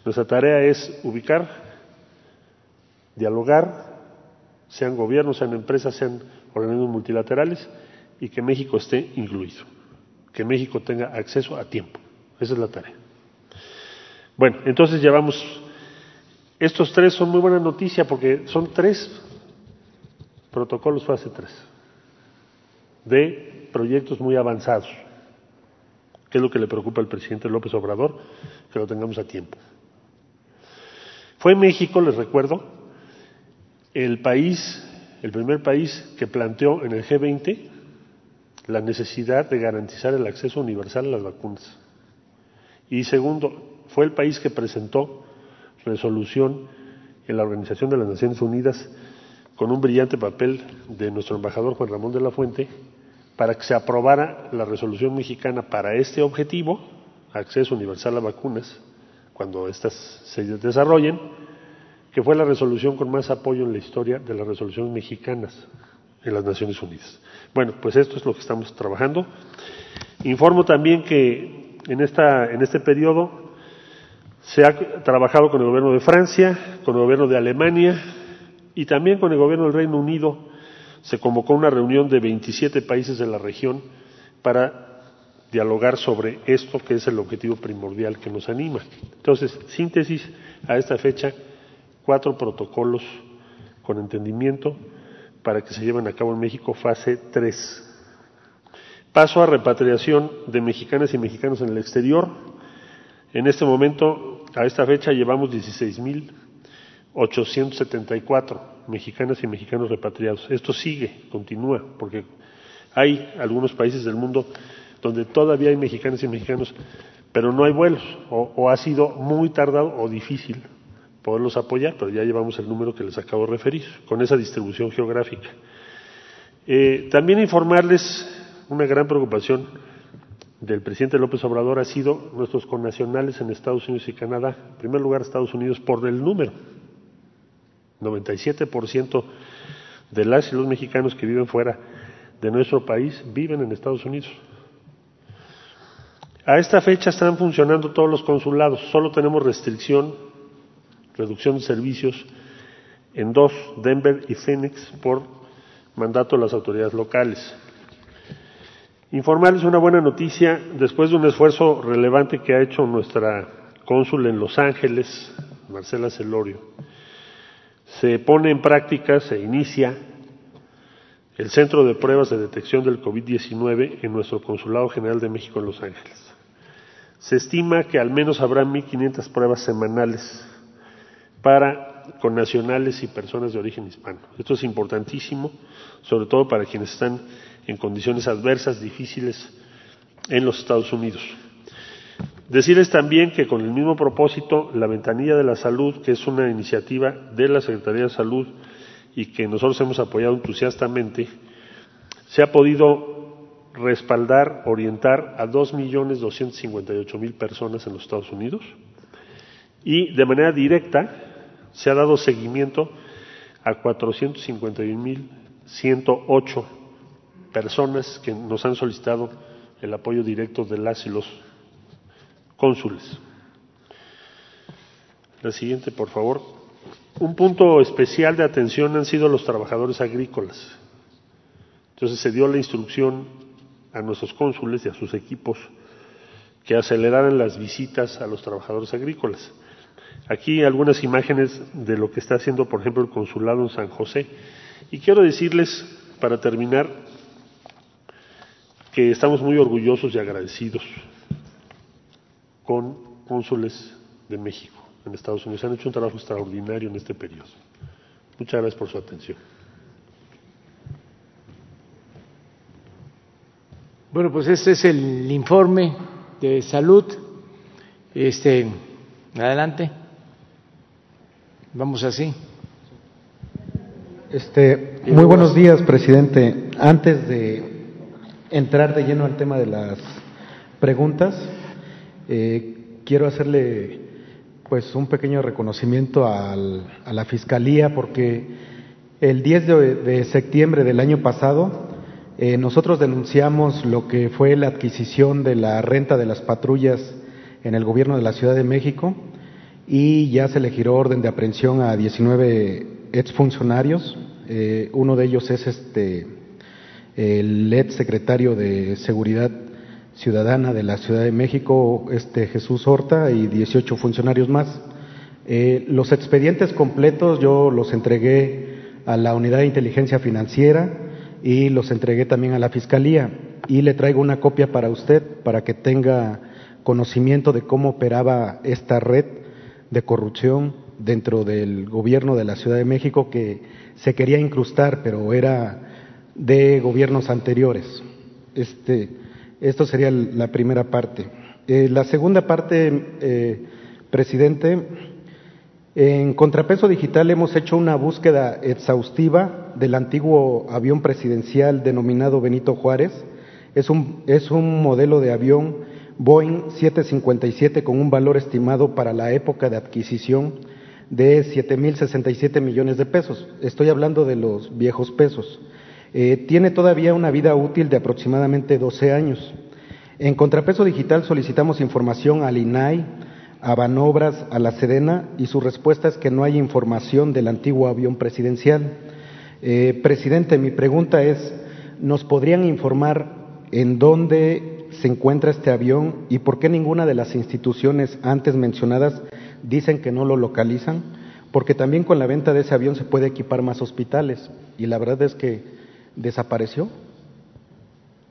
Nuestra tarea es ubicar, dialogar, sean gobiernos, sean empresas, sean organismos multilaterales, y que México esté incluido, que México tenga acceso a tiempo. Esa es la tarea. Bueno, entonces llevamos, estos tres son muy buena noticia porque son tres protocolos fase 3 de proyectos muy avanzados, que es lo que le preocupa al presidente López Obrador, que lo tengamos a tiempo. Fue México, les recuerdo, el país, el primer país que planteó en el G20 la necesidad de garantizar el acceso universal a las vacunas. Y segundo, fue el país que presentó resolución en la Organización de las Naciones Unidas con un brillante papel de nuestro embajador Juan Ramón de la Fuente para que se aprobara la resolución mexicana para este objetivo, acceso universal a vacunas, cuando éstas se desarrollen, que fue la resolución con más apoyo en la historia de las resoluciones mexicanas en las Naciones Unidas. Bueno, pues esto es lo que estamos trabajando. Informo también que en, esta, en este periodo se ha trabajado con el gobierno de Francia, con el gobierno de Alemania y también con el gobierno del Reino Unido. Se convocó una reunión de 27 países de la región para dialogar sobre esto que es el objetivo primordial que nos anima. Entonces, síntesis a esta fecha, cuatro protocolos con entendimiento para que se lleven a cabo en México fase 3. Paso a repatriación de mexicanas y mexicanos en el exterior. En este momento, a esta fecha, llevamos 16.874 mexicanas y mexicanos repatriados. Esto sigue, continúa, porque hay algunos países del mundo donde todavía hay mexicanas y mexicanos, pero no hay vuelos, o, ha sido muy tardado o difícil poderlos apoyar, pero ya llevamos el número que les acabo de referir, con esa distribución geográfica. Eh, también informarles una gran preocupación del presidente López Obrador ha sido nuestros connacionales en Estados Unidos y Canadá. En primer lugar, Estados Unidos por el número. 97% de las y los mexicanos que viven fuera de nuestro país viven en Estados Unidos. A esta fecha están funcionando todos los consulados, solo tenemos restricción reducción de servicios en dos, Denver y Phoenix, por mandato de las autoridades locales. Informarles una buena noticia, después de un esfuerzo relevante que ha hecho nuestra cónsul en Los Ángeles, Marcela Celorio, se pone en práctica, se inicia el Centro de Pruebas de Detección del COVID-19 en nuestro Consulado General de México en Los Ángeles. Se estima que al menos habrá 1.500 pruebas semanales para connacionales y personas de origen hispano. Esto es importantísimo, sobre todo para quienes están en condiciones adversas, difíciles en los Estados Unidos. Decirles también que con el mismo propósito, la Ventanilla de la Salud, que es una iniciativa de la Secretaría de Salud y que nosotros hemos apoyado entusiastamente, se ha podido respaldar, orientar a 2.258.000 personas en los Estados Unidos. Y de manera directa se ha dado seguimiento a 451.108 personas que nos han solicitado el apoyo directo de las y los cónsules. La siguiente, por favor. Un punto especial de atención han sido los trabajadores agrícolas. Entonces se dio la instrucción a nuestros cónsules y a sus equipos que aceleraran las visitas a los trabajadores agrícolas. Aquí algunas imágenes de lo que está haciendo, por ejemplo, el consulado en San José. Y quiero decirles, para terminar, que estamos muy orgullosos y agradecidos con cónsules de México en Estados Unidos. Han hecho un trabajo extraordinario en este periodo. Muchas gracias por su atención. Bueno, pues este es el informe de salud. Este, adelante. Vamos así. Este, muy buenos días, presidente. Antes de entrar de lleno al tema de las preguntas, eh, quiero hacerle pues un pequeño reconocimiento al, a la Fiscalía porque el 10 de, septiembre del año pasado eh, nosotros denunciamos lo que fue la adquisición de la renta de las patrullas en el gobierno de la Ciudad de México y ya se le giró orden de aprehensión a 19 exfuncionarios. Eh, uno de ellos es este el ex secretario de Seguridad Ciudadana de la Ciudad de México, este Jesús Horta, y 18 funcionarios más. Eh, los expedientes completos yo los entregué a la Unidad de Inteligencia Financiera y los entregué también a la Fiscalía y le traigo una copia para usted para que tenga conocimiento de cómo operaba esta red de corrupción dentro del gobierno de la Ciudad de México que se quería incrustar, pero era de gobiernos anteriores. Este, esto sería la primera parte. Eh, la segunda parte, eh, presidente, en Contrapeso Digital hemos hecho una búsqueda exhaustiva del antiguo avión presidencial denominado Benito Juárez. Es un, es un modelo de avión Boeing 757 con un valor estimado para la época de adquisición de 7.067 millones de pesos. Estoy hablando de los viejos pesos. Eh, tiene todavía una vida útil de aproximadamente 12 años. En Contrapeso Digital solicitamos información al INAI, a Banobras, a la Sedena, y su respuesta es que no hay información del antiguo avión presidencial. Eh, presidente, mi pregunta es, ¿nos podrían informar en dónde se encuentra este avión y por qué ninguna de las instituciones antes mencionadas dicen que no lo localizan? Porque también con la venta de ese avión se puede equipar más hospitales y la verdad es que desapareció.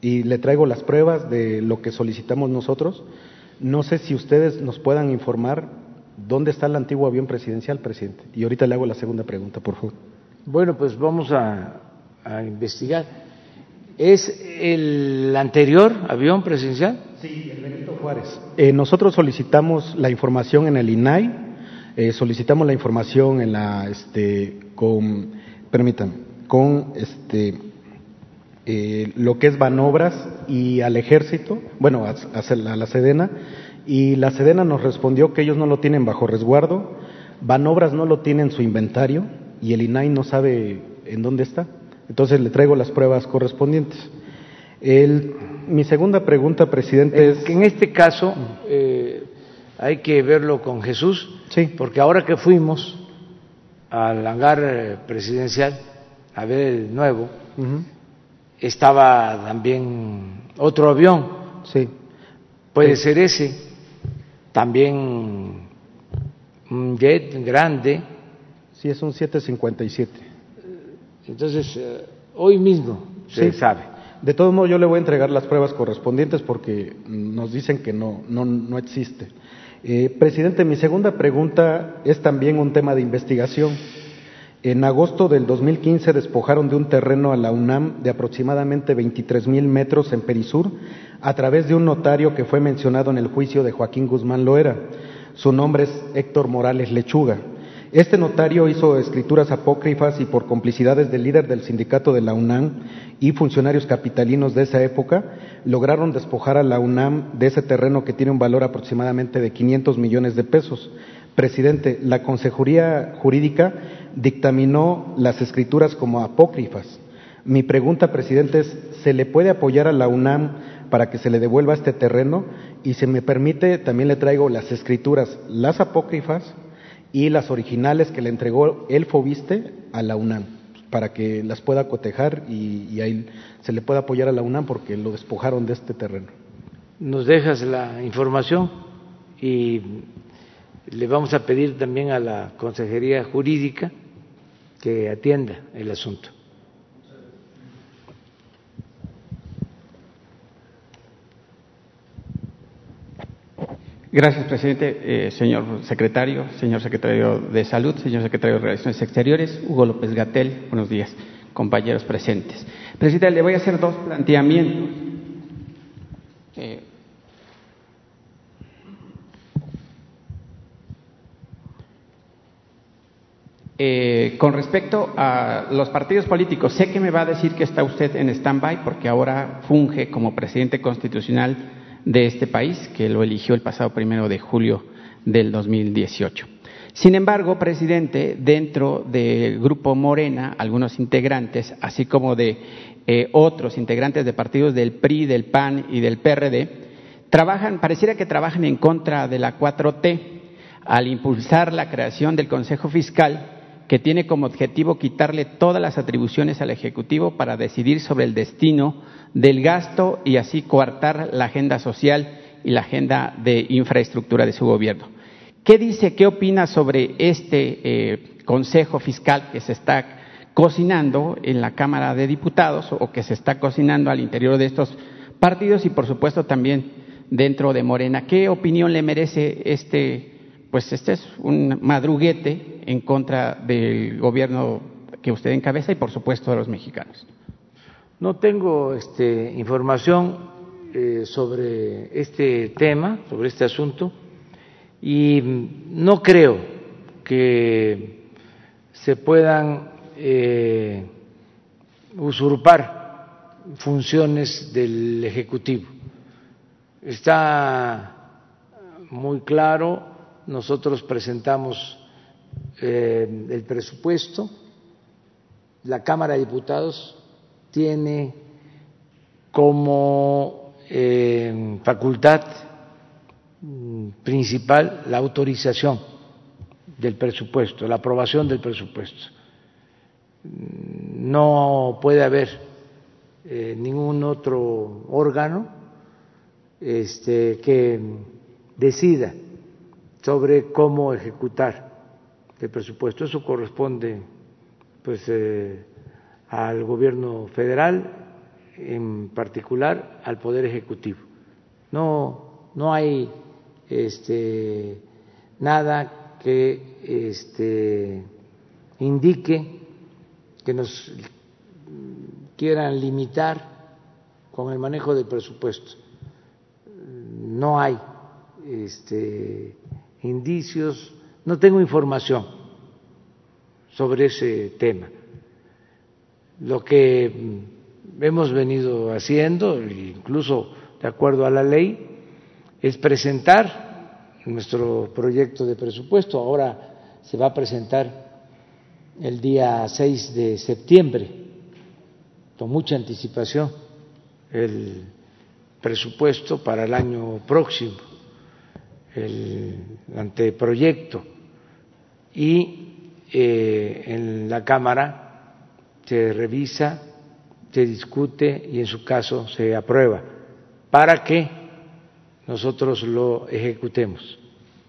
Y le traigo las pruebas de lo que solicitamos nosotros no sé si ustedes nos puedan informar dónde está el antiguo avión presidencial, presidente. Y ahorita le hago la segunda pregunta, por favor. Bueno, pues vamos a, investigar. ¿Es el anterior avión presidencial? Sí, el Benito Juárez. Eh, nosotros solicitamos la información en el INAI, eh, solicitamos la información en la, este, con, permítanme, con, este, eh, lo que es Banobras y al ejército, bueno, a, la Sedena, y la Sedena nos respondió que ellos no lo tienen bajo resguardo, Banobras no lo tiene en su inventario y el INAI no sabe en dónde está. Entonces le traigo las pruebas correspondientes. mi segunda pregunta, presidente, es... En este caso eh, hay que verlo con Jesús, sí. porque ahora que fuimos al hangar eh, presidencial a ver el nuevo, estaba también otro avión. Sí. Puede ser ese. También un jet grande. Sí, es un 757. Entonces, eh, hoy mismo se sabe. De todos modos, yo le voy a entregar las pruebas correspondientes porque nos dicen que no, no, no existe. Eh, presidente, mi segunda pregunta es también un tema de investigación. En agosto del 2015 despojaron de un terreno a la UNAM de aproximadamente 23 mil metros en Perisur a través de un notario que fue mencionado en el juicio de Joaquín Guzmán Loera. Su nombre es Héctor Morales Lechuga. Este notario hizo escrituras apócrifas y por complicidades del líder del sindicato de la UNAM y funcionarios capitalinos de esa época, lograron despojar a la UNAM de ese terreno que tiene un valor aproximadamente de 500 millones de pesos. Presidente, la Consejería Jurídica dictaminó las escrituras como apócrifas. Mi pregunta, presidente, es, ¿se le puede apoyar a la UNAM para que se le devuelva este terreno? Y si me permite, también le traigo las escrituras, las apócrifas y las originales que le entregó el Fobiste a la UNAM, para que las pueda cotejar y, y ahí se le pueda apoyar a la UNAM porque lo despojaron de este terreno. Nos dejas la información y le vamos a pedir también a la Consejería Jurídica que atienda el asunto. Gracias, presidente. Eh, señor secretario, señor secretario de Salud, señor secretario de Relaciones Exteriores, Hugo López Gatel, buenos días, compañeros presentes. Presidente, le voy a hacer dos planteamientos. Eh, eh, con respecto a los partidos políticos, sé que me va a decir que está usted en stand-by porque ahora funge como presidente constitucional de este país, que lo eligió el pasado primero de julio del 2018. Sin embargo, presidente, dentro del grupo Morena, algunos integrantes, así como de eh, otros integrantes de partidos del PRI, del PAN y del PRD, trabajan, pareciera que trabajan en contra de la 4T al impulsar la creación del Consejo Fiscal que tiene como objetivo quitarle todas las atribuciones al Ejecutivo para decidir sobre el destino del gasto y así coartar la agenda social y la agenda de infraestructura de su gobierno. ¿Qué dice, qué opina sobre este eh, Consejo Fiscal que se está cocinando en la Cámara de Diputados o que se está cocinando al interior de estos partidos y, por supuesto, también dentro de Morena? ¿Qué opinión le merece este, pues este es un madruguete en contra del gobierno que usted encabeza y, por supuesto, de los mexicanos? No tengo este, información eh, sobre este tema, sobre este asunto, y no creo que se puedan eh, usurpar funciones del Ejecutivo. Está muy claro, nosotros presentamos eh, el presupuesto, la Cámara de Diputados tiene como eh, facultad mm, principal la autorización del presupuesto, la aprobación del presupuesto. No puede haber eh, ningún otro órgano este, que decida sobre cómo ejecutar el presupuesto. Eso corresponde, pues, eh, al gobierno federal, en particular al poder ejecutivo. No, no hay este, nada que este, indique que nos quieran limitar con el manejo del presupuesto. No hay este, indicios, no tengo información sobre ese tema lo que hemos venido haciendo, incluso de acuerdo a la ley, es presentar nuestro proyecto de presupuesto. Ahora se va a presentar el día 6 de septiembre, con mucha anticipación, el presupuesto para el año próximo, el anteproyecto, y eh, en la Cámara se revisa, se discute y en su caso se aprueba para que nosotros lo ejecutemos.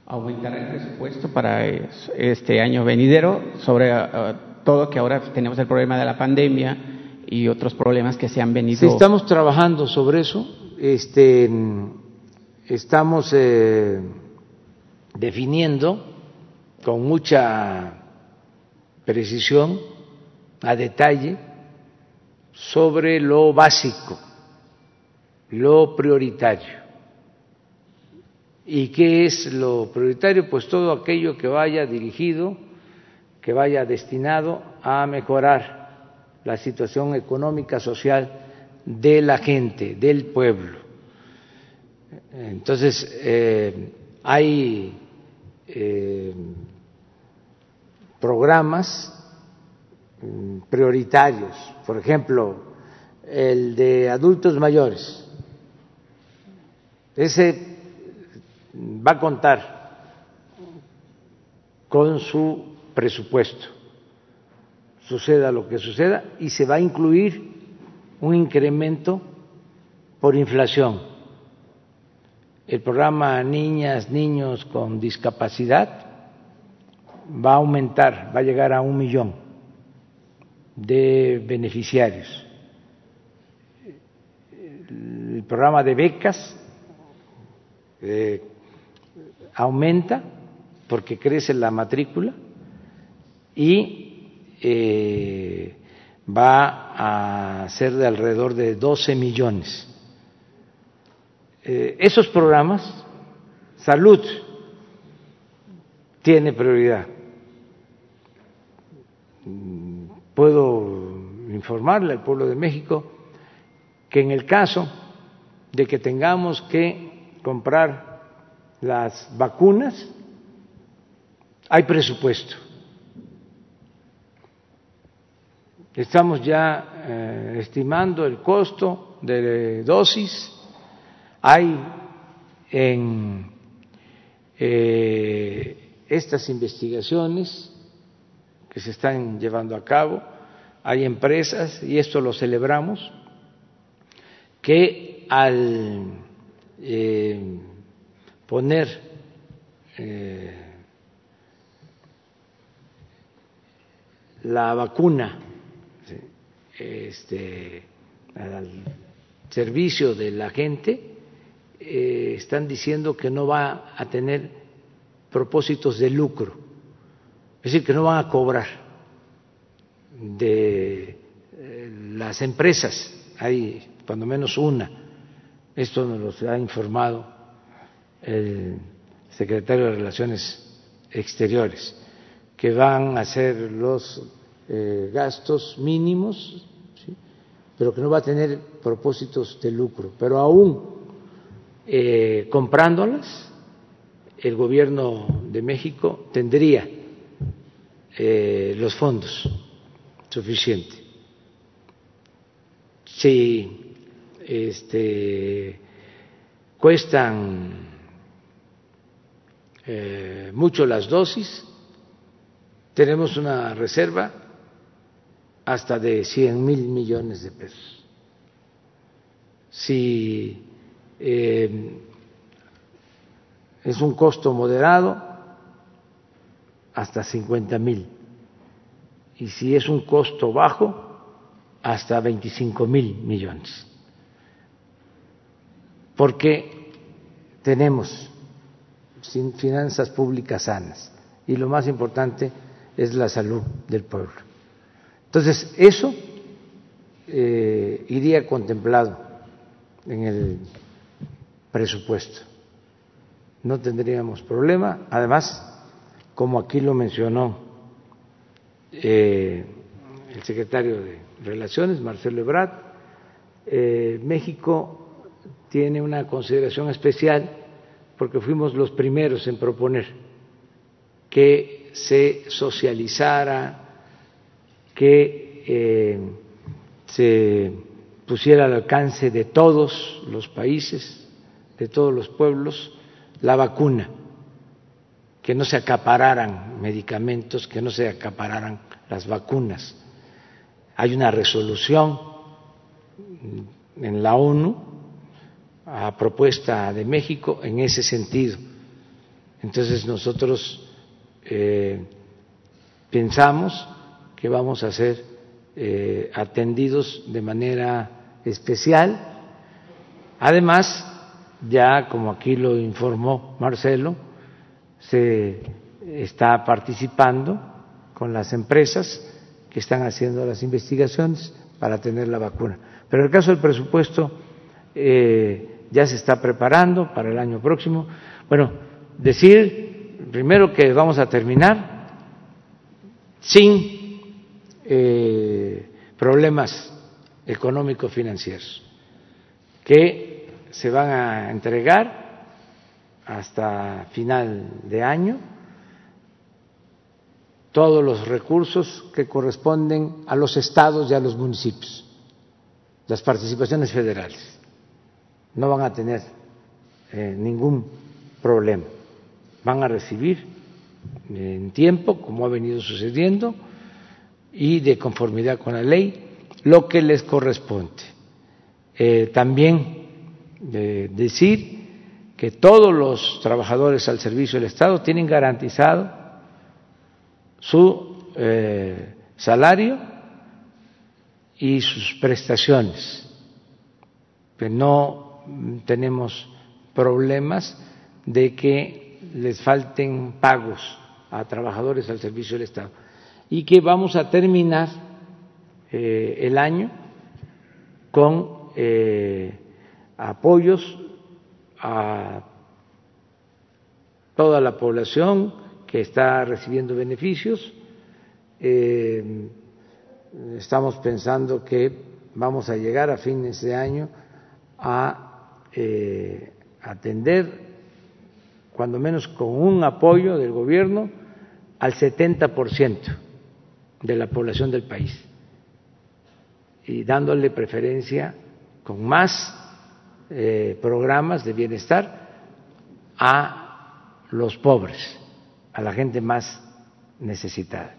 Aumentar el presupuesto para este año venidero sobre uh, todo que ahora tenemos el problema de la pandemia y otros problemas que se han venido. Sí, estamos trabajando sobre eso. Este, estamos eh, definiendo con mucha precisión a detalle sobre lo básico, lo prioritario. ¿Y qué es lo prioritario? Pues todo aquello que vaya dirigido, que vaya destinado a mejorar la situación económica, social de la gente, del pueblo. Entonces, eh, hay eh, programas Mm, prioritarios, por ejemplo, el de adultos mayores. Ese va a contar con su presupuesto, suceda lo que suceda, y se va a incluir un incremento por inflación. El programa Niñas, Niños con Discapacidad va a aumentar, va a llegar a un millón de beneficiarios. El programa de becas, eh, aumenta porque crece la matrícula y eh, va a ser de alrededor de 12 millones. Eh, esos programas, salud tiene prioridad. Puedo informarle al pueblo de México que en el caso de que tengamos que comprar las vacunas, hay presupuesto. Estamos ya eh, estimando el costo de dosis. Hay en eh, estas investigaciones que se están llevando a cabo, hay empresas, y esto lo celebramos, que al eh, poner eh, la vacuna este, al servicio de la gente, eh, están diciendo que no va a tener propósitos de lucro, es decir, que no van a cobrar de las empresas, hay cuando menos una, esto nos lo ha informado el secretario de Relaciones Exteriores, que van a ser los eh, gastos mínimos, pero que no va a tener propósitos de lucro. Pero aún eh, comprándolas, el gobierno de México tendría eh, los fondos suficientes. Si este, cuestan eh, mucho las dosis, tenemos una reserva hasta de 100 mil millones de pesos. Si eh, es un costo moderado, hasta 50 mil. Y si es un costo bajo, hasta 25 mil millones. Porque tenemos finanzas públicas sanas y lo más importante es la salud del pueblo. Entonces, eso eh, iría contemplado en el presupuesto. No tendríamos problema. Además, como aquí lo mencionó eh, el secretario de Relaciones, Marcelo Ebrard, eh, México tiene una consideración especial porque fuimos los primeros en proponer que se socializara, que eh, se pusiera al alcance de todos los países, de todos los pueblos, la vacuna, que no se acapararan medicamentos, que no se acapararan las vacunas. Hay una resolución en la ONU a propuesta de México en ese sentido. Entonces nosotros eh, pensamos que vamos a ser eh, atendidos de manera especial. Además, ya como aquí lo informó Marcelo, se está participando con las empresas que están haciendo las investigaciones para tener la vacuna. Pero el caso del presupuesto eh, ya se está preparando para el año próximo. Bueno, decir primero que vamos a terminar sin eh, problemas económicos financieros que se van a entregar hasta final de año todos los recursos que corresponden a los estados y a los municipios, las participaciones federales. No van a tener eh, ningún problema. Van a recibir en tiempo, como ha venido sucediendo, y de conformidad con la ley, lo que les corresponde. Eh, también decir que todos los trabajadores al servicio del Estado tienen garantizado su eh, salario y sus prestaciones, que no tenemos problemas de que les falten pagos a trabajadores al servicio del Estado y que vamos a terminar eh, el año con eh, apoyos a toda la población que está recibiendo beneficios. Eh, estamos pensando que vamos a llegar a fines de año a atender, cuando menos con un apoyo del gobierno, al 70% de la población del país y dándole preferencia con más eh, programas de bienestar a los pobres, a la gente más necesitada.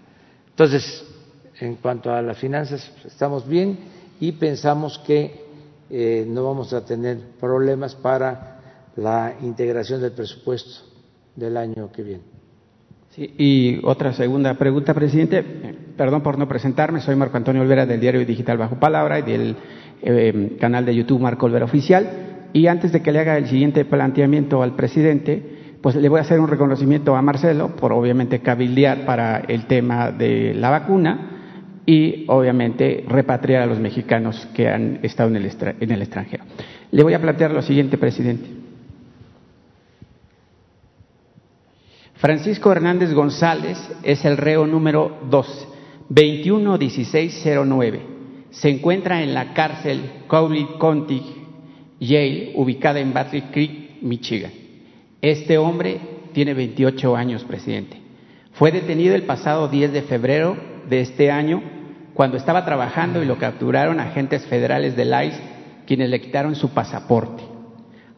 Entonces, en cuanto a las finanzas, estamos bien y pensamos que eh, no vamos a tener problemas para la integración del presupuesto del año que viene. Sí, y otra segunda pregunta, presidente. Perdón por no presentarme, soy Marco Antonio Olvera del diario digital Bajo Palabra y del eh, canal de YouTube Marco Olvera Oficial. Y antes de que le haga el siguiente planteamiento al presidente, pues le voy a hacer un reconocimiento a Marcelo por obviamente cabildear para el tema de la vacuna y obviamente repatriar a los mexicanos que han estado en el, en el extranjero. Le voy a plantear lo siguiente, presidente. Francisco Hernández González es el reo número 2, 211609. Se encuentra en la cárcel Cowley County Yale, ubicada en Battery Creek, Michigan. Este hombre tiene 28 años, presidente. Fue detenido el pasado 10 de febrero de este año cuando estaba trabajando y lo capturaron agentes federales del ICE quienes le quitaron su pasaporte.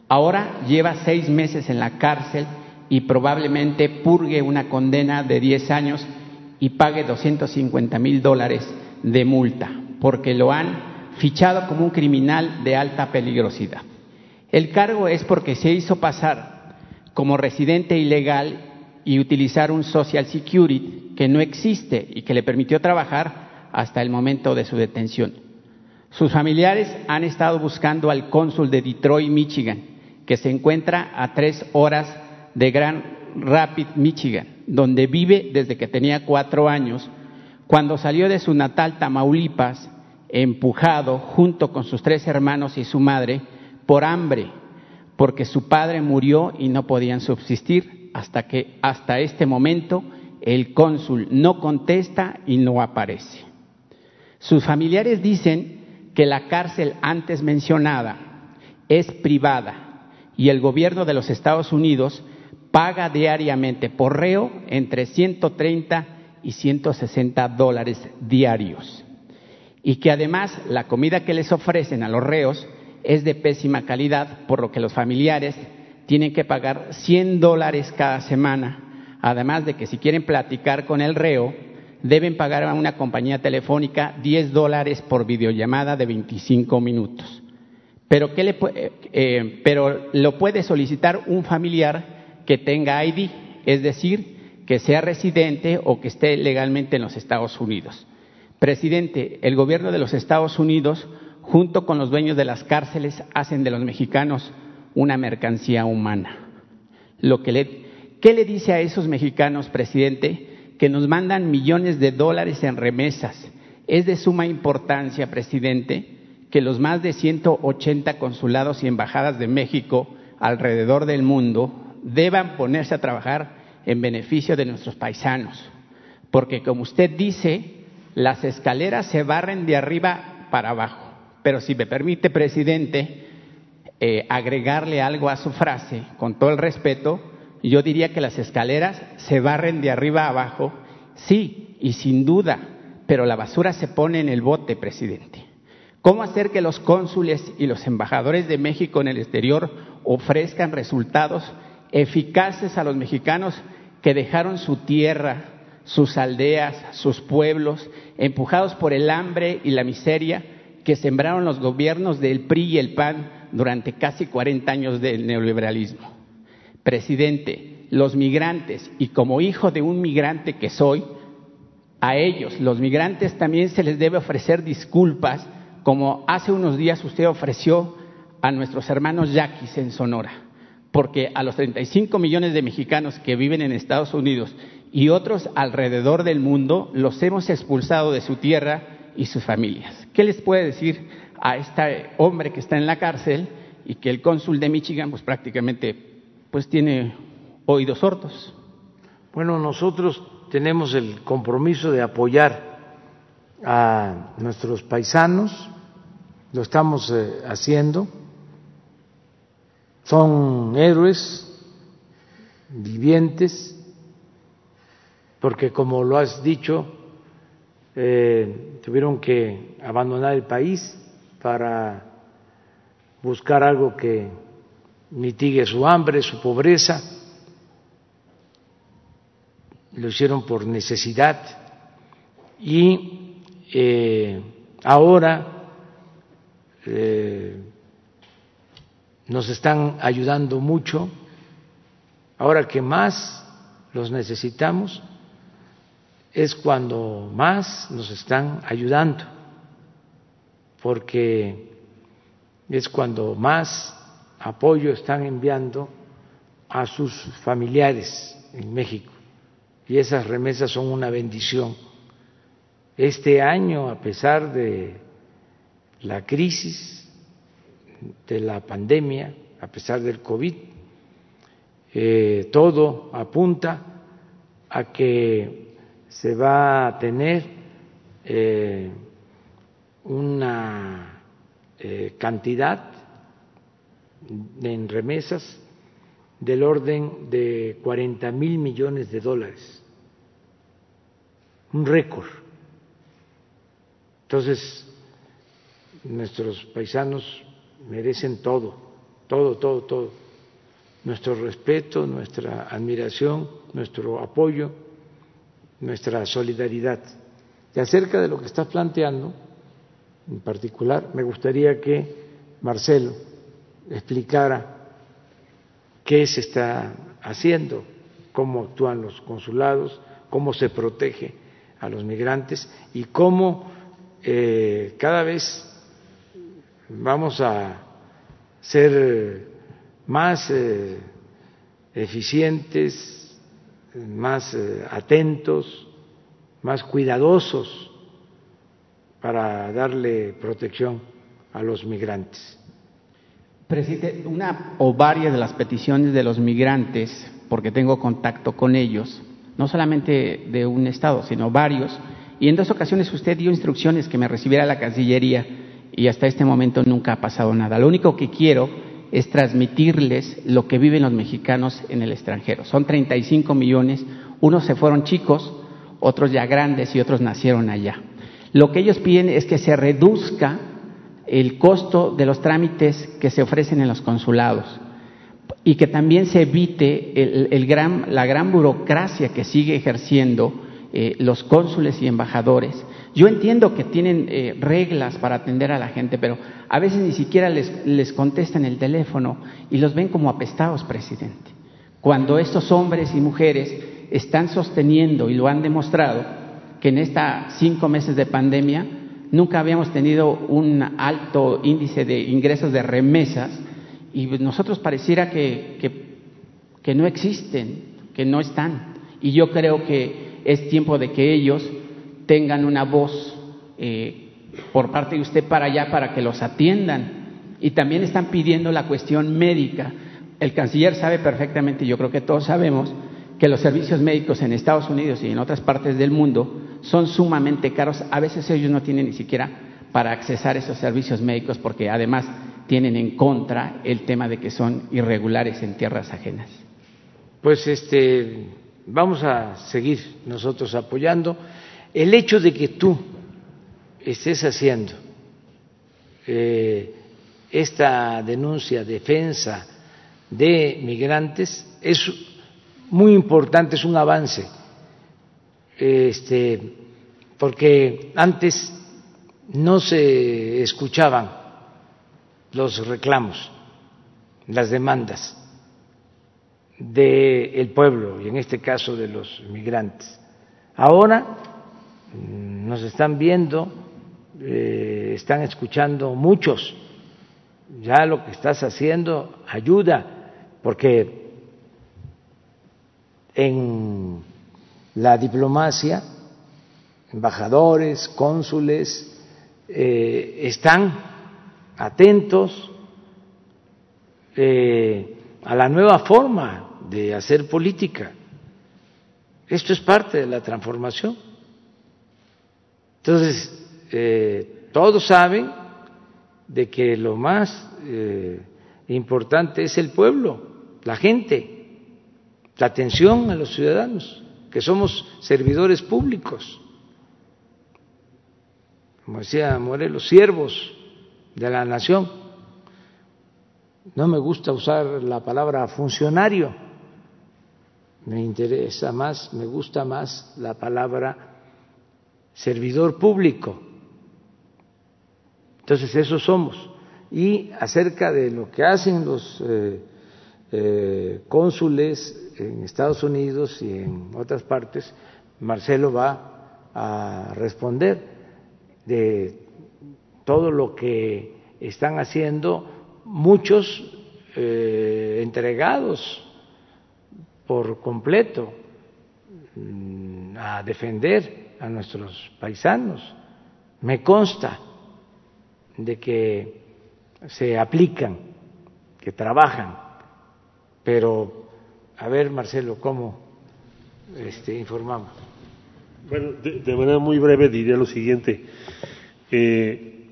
Ahora lleva seis meses en la cárcel y probablemente purgue una condena de 10 años y pague 250 mil dólares de multa, porque lo han fichado como un criminal de alta peligrosidad. El cargo es porque se hizo pasar como residente ilegal y utilizar un Social Security que no existe y que le permitió trabajar hasta el momento de su detención. Sus familiares han estado buscando al cónsul de Detroit, Michigan, que se encuentra a tres horas de Grand Rapids, Michigan, donde vive desde que tenía cuatro años, cuando salió de su natal Tamaulipas, empujado junto con sus tres hermanos y su madre por hambre, porque su padre murió y no podían subsistir hasta que hasta este momento el cónsul no contesta y no aparece. Sus familiares dicen que la cárcel antes mencionada es privada y el gobierno de los Estados Unidos paga diariamente por reo entre 130 y 160 dólares diarios. Y que además la comida que les ofrecen a los reos es de pésima calidad, por lo que los familiares tienen que pagar 100 dólares cada semana, además de que si quieren platicar con el reo, deben pagar a una compañía telefónica 10 dólares por videollamada de 25 minutos. Pero, ¿qué le, eh, pero lo puede solicitar un familiar que tenga ID, es decir, que sea residente o que esté legalmente en los Estados Unidos. Presidente, el gobierno de los Estados Unidos, junto con los dueños de las cárceles, hacen de los mexicanos una mercancía humana. Lo que le, ¿Qué le dice a esos mexicanos, presidente, que nos mandan millones de dólares en remesas? Es de suma importancia, presidente, que los más de 180 consulados y embajadas de México alrededor del mundo deban ponerse a trabajar en beneficio de nuestros paisanos, porque como usted dice, las escaleras se barren de arriba para abajo. Pero si me permite, presidente, eh, agregarle algo a su frase, con todo el respeto, yo diría que las escaleras se barren de arriba a abajo, sí, y sin duda, pero la basura se pone en el bote, presidente. ¿Cómo hacer que los cónsules y los embajadores de México en el exterior ofrezcan resultados eficaces a los mexicanos que dejaron su tierra, sus aldeas, sus pueblos, empujados por el hambre y la miseria que sembraron los gobiernos del PRI y el PAN durante casi 40 años del neoliberalismo. Presidente, los migrantes, y como hijo de un migrante que soy, a ellos, los migrantes, también se les debe ofrecer disculpas, como hace unos días usted ofreció a nuestros hermanos yaquis en Sonora porque a los 35 millones de mexicanos que viven en Estados Unidos y otros alrededor del mundo los hemos expulsado de su tierra y sus familias. ¿Qué les puede decir a este hombre que está en la cárcel y que el cónsul de Michigan pues prácticamente pues tiene oídos sordos? Bueno, nosotros tenemos el compromiso de apoyar a nuestros paisanos, lo estamos eh, haciendo, son héroes vivientes, porque como lo has dicho, eh, tuvieron que abandonar el país para buscar algo que mitigue su hambre, su pobreza, lo hicieron por necesidad. Y eh, ahora eh, nos están ayudando mucho, ahora que más los necesitamos es cuando más nos están ayudando, porque es cuando más apoyo están enviando a sus familiares en México y esas remesas son una bendición. Este año, a pesar de la crisis, de la pandemia, a pesar del COVID, eh, todo apunta a que se va a tener eh, una eh, cantidad en remesas del orden de 40 mil millones de dólares, un récord. Entonces, nuestros paisanos merecen todo, todo, todo, todo. Nuestro respeto, nuestra admiración, nuestro apoyo, nuestra solidaridad. Y acerca de lo que estás planteando, en particular, me gustaría que Marcelo explicara qué se está haciendo, cómo actúan los consulados, cómo se protege a los migrantes y cómo eh, cada vez vamos a ser más eh, eficientes, más eh, atentos, más cuidadosos para darle protección a los migrantes. Presidente, una o varias de las peticiones de los migrantes, porque tengo contacto con ellos, no solamente de un estado, sino varios, y en dos ocasiones usted dio instrucciones que me recibiera la Cancillería y hasta este momento nunca ha pasado nada. Lo único que quiero es transmitirles lo que viven los mexicanos en el extranjero. Son 35 millones, unos se fueron chicos, otros ya grandes y otros nacieron allá. Lo que ellos piden es que se reduzca el costo de los trámites que se ofrecen en los consulados y que también se evite el, gran, la gran burocracia que sigue ejerciendo eh, los cónsules y embajadores. Yo entiendo que tienen eh, reglas para atender a la gente, pero a veces ni siquiera les, les contestan el teléfono y los ven como apestados, presidente. Cuando estos hombres y mujeres están sosteniendo y lo han demostrado que en estos cinco meses de pandemia nunca habíamos tenido un alto índice de ingresos de remesas y nosotros pareciera que, que, no existen, que no están. Y yo creo que es tiempo de que ellos tengan una voz eh, por parte de usted para allá para que los atiendan. Y también están pidiendo la cuestión médica. El canciller sabe perfectamente, yo creo que todos sabemos, que los servicios médicos en Estados Unidos y en otras partes del mundo son sumamente caros. A veces ellos no tienen ni siquiera para accesar esos servicios médicos porque además tienen en contra el tema de que son irregulares en tierras ajenas. Pues este vamos a seguir nosotros apoyando el hecho de que tú estés haciendo eh, esta denuncia, defensa de migrantes es muy importante, es un avance este, porque antes no se escuchaban los reclamos, las demandas del pueblo y en este caso de los migrantes. Ahora nos están viendo, eh, están escuchando muchos, ya lo que estás haciendo ayuda porque en la diplomacia, embajadores, cónsules, eh, están atentos eh, a la nueva forma de hacer política. Esto es parte de la transformación. Entonces, eh, todos saben de que lo más eh, importante es el pueblo, la gente, la atención a los ciudadanos, que somos servidores públicos, como decía Morelos, siervos de la nación. No me gusta usar la palabra funcionario, me interesa más, me gusta más la palabra servidor público. Entonces, eso somos. Y acerca de lo que hacen los eh, eh, cónsules en Estados Unidos y en otras partes, Marcelo va a responder de todo lo que están haciendo muchos eh, entregados por completo mm, a defender a nuestros paisanos. Me consta de que se aplican, que trabajan, pero a ver, Marcelo, ¿cómo este, informamos? Bueno, de, manera muy breve diría lo siguiente. Eh,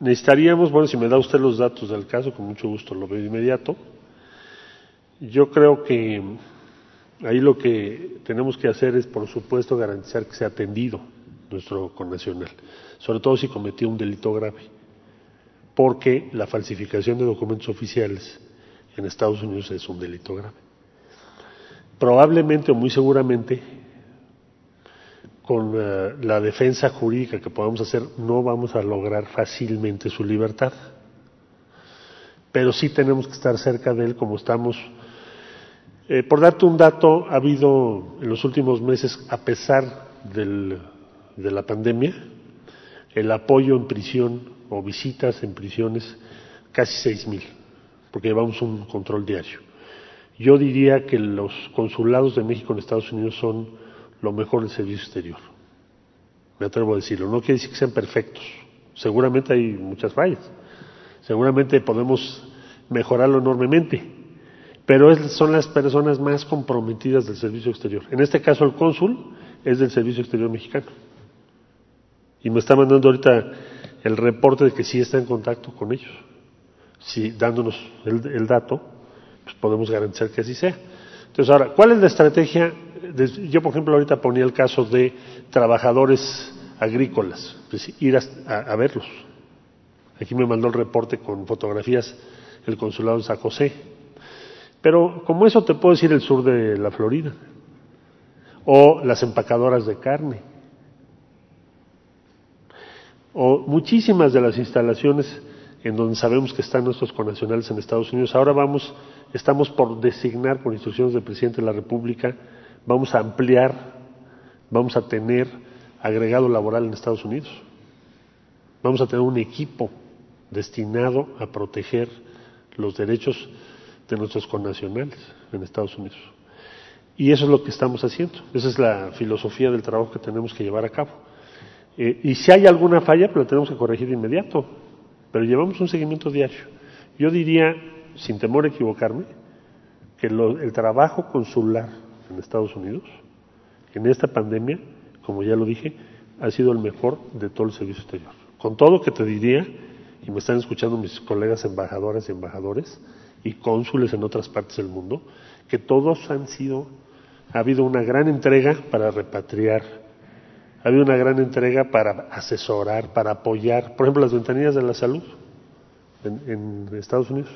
necesitaríamos, bueno, si me da usted los datos del caso, con mucho gusto lo veo inmediato. Yo creo que ahí lo que tenemos que hacer es, por supuesto, garantizar que sea atendido nuestro connacional, sobre todo si cometió un delito grave porque la falsificación de documentos oficiales en Estados Unidos es un delito grave. Probablemente o muy seguramente con eh, la defensa jurídica que podamos hacer no vamos a lograr fácilmente su libertad, pero sí tenemos que estar cerca de él como estamos. Eh, por darte un dato, ha habido en los últimos meses, a pesar de la pandemia, el apoyo en prisión o visitas en prisiones, casi seis mil, porque llevamos un control diario. Yo diría que los consulados de México en Estados Unidos son lo mejor del servicio exterior. Me atrevo a decirlo. No quiere decir que sean perfectos. Seguramente hay muchas fallas. Seguramente podemos mejorarlo enormemente. Pero son las personas más comprometidas del servicio exterior. En este caso, el cónsul es del servicio exterior mexicano. Y me está mandando ahorita el reporte de que sí está en contacto con ellos. Si dándonos el, dato, pues podemos garantizar que así sea. Entonces, ahora, ¿cuál es la estrategia? Yo, por ejemplo, ahorita ponía el caso de trabajadores agrícolas, pues ir a, verlos. Aquí me mandó el reporte con fotografías el consulado de San José. Pero como eso te puedo decir el sur de la Florida, o las empacadoras de carne, o muchísimas de las instalaciones en donde sabemos que están nuestros connacionales en Estados Unidos. Ahora vamos, estamos por designar por instrucciones del presidente de la República, vamos a ampliar, vamos a tener agregado laboral en Estados Unidos. Vamos a tener un equipo destinado a proteger los derechos de nuestros connacionales en Estados Unidos. Y eso es lo que estamos haciendo. Esa es la filosofía del trabajo que tenemos que llevar a cabo. Eh, y si hay alguna falla, pues la tenemos que corregir de inmediato. Pero llevamos un seguimiento diario. Yo diría, sin temor a equivocarme, que el trabajo consular en Estados Unidos, en esta pandemia, como ya lo dije, ha sido el mejor de todo el servicio exterior. Con todo que te diría, y me están escuchando mis colegas embajadoras y embajadores y cónsules en otras partes del mundo, que todos han sido, ha habido una gran entrega para repatriar ha habido una gran entrega para asesorar, para apoyar, por ejemplo, las ventanillas de la salud en, Estados Unidos.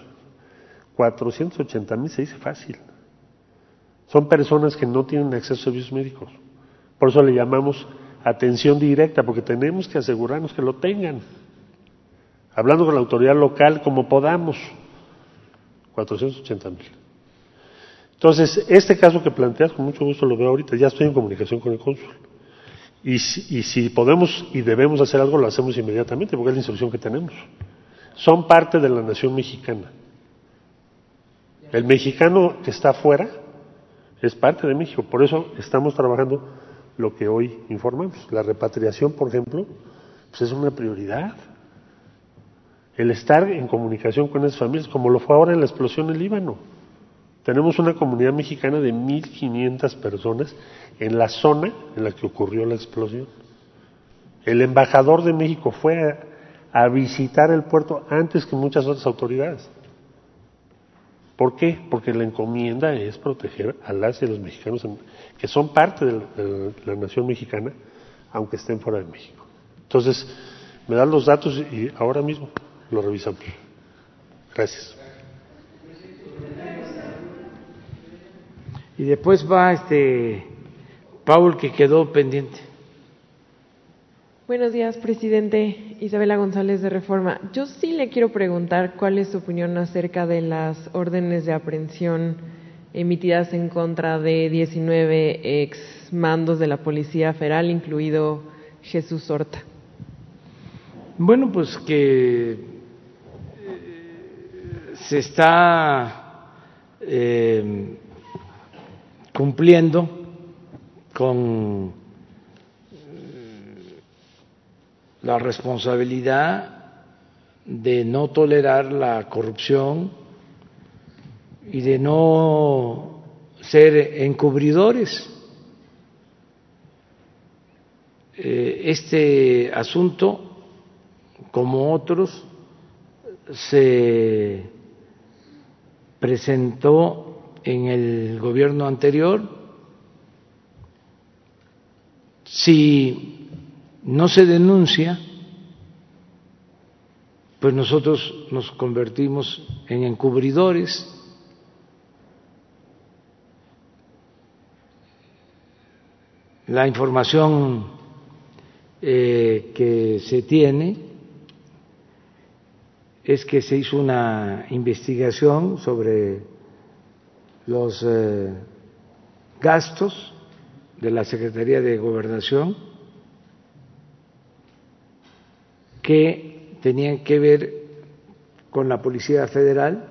480 mil se dice fácil. Son personas que no tienen acceso a servicios médicos. Por eso le llamamos atención directa, porque tenemos que asegurarnos que lo tengan. Hablando con la autoridad local como podamos. 480 mil. Entonces, este caso que planteas, con mucho gusto lo veo ahorita, ya estoy en comunicación con el cónsul. Y si, podemos y debemos hacer algo, lo hacemos inmediatamente, porque es la instrucción que tenemos. Son parte de la nación mexicana. El mexicano que está afuera es parte de México, por eso estamos trabajando lo que hoy informamos. La repatriación, por ejemplo, pues es una prioridad. El estar en comunicación con esas familias, como lo fue ahora en la explosión en Líbano. Tenemos una comunidad mexicana de 1.500 personas en la zona en la que ocurrió la explosión. El embajador de México fue a, visitar el puerto antes que muchas otras autoridades. ¿Por qué? Porque la encomienda es proteger a las y los mexicanos que son parte de la, nación mexicana, aunque estén fuera de México. Entonces, me dan los datos y ahora mismo lo revisamos. Gracias. Y después va este Paul que quedó pendiente. Buenos días, presidente Isabela González de Reforma. Yo sí le quiero preguntar cuál es su opinión acerca de las órdenes de aprehensión emitidas en contra de 19 ex mandos de la Policía Federal, incluido Jesús Horta. Bueno, pues que se está eh, cumpliendo con la responsabilidad de no tolerar la corrupción y de no ser encubridores. Este asunto, como otros, se presentó en el gobierno anterior. Si no se denuncia, pues nosotros nos convertimos en encubridores. La información eh, que se tiene es que se hizo una investigación sobre los eh, gastos de la Secretaría de Gobernación que tenían que ver con la Policía Federal.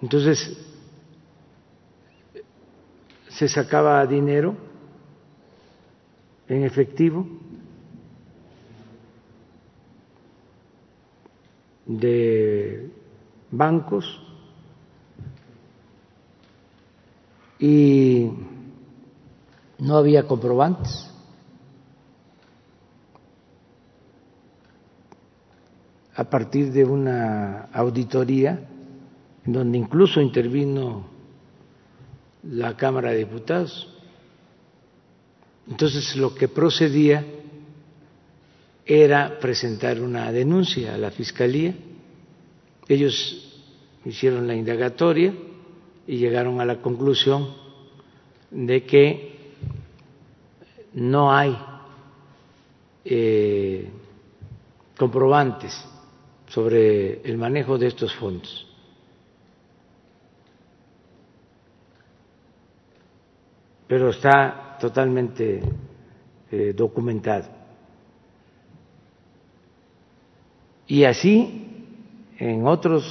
Entonces, se sacaba dinero en efectivo de bancos y no había comprobantes. A partir de una auditoría donde incluso intervino la Cámara de Diputados. Entonces lo que procedía era presentar una denuncia a la Fiscalía. Ellos hicieron la indagatoria y llegaron a la conclusión de que no hay eh, comprobantes sobre el manejo de estos fondos. Pero está totalmente eh, documentado. Y así en otros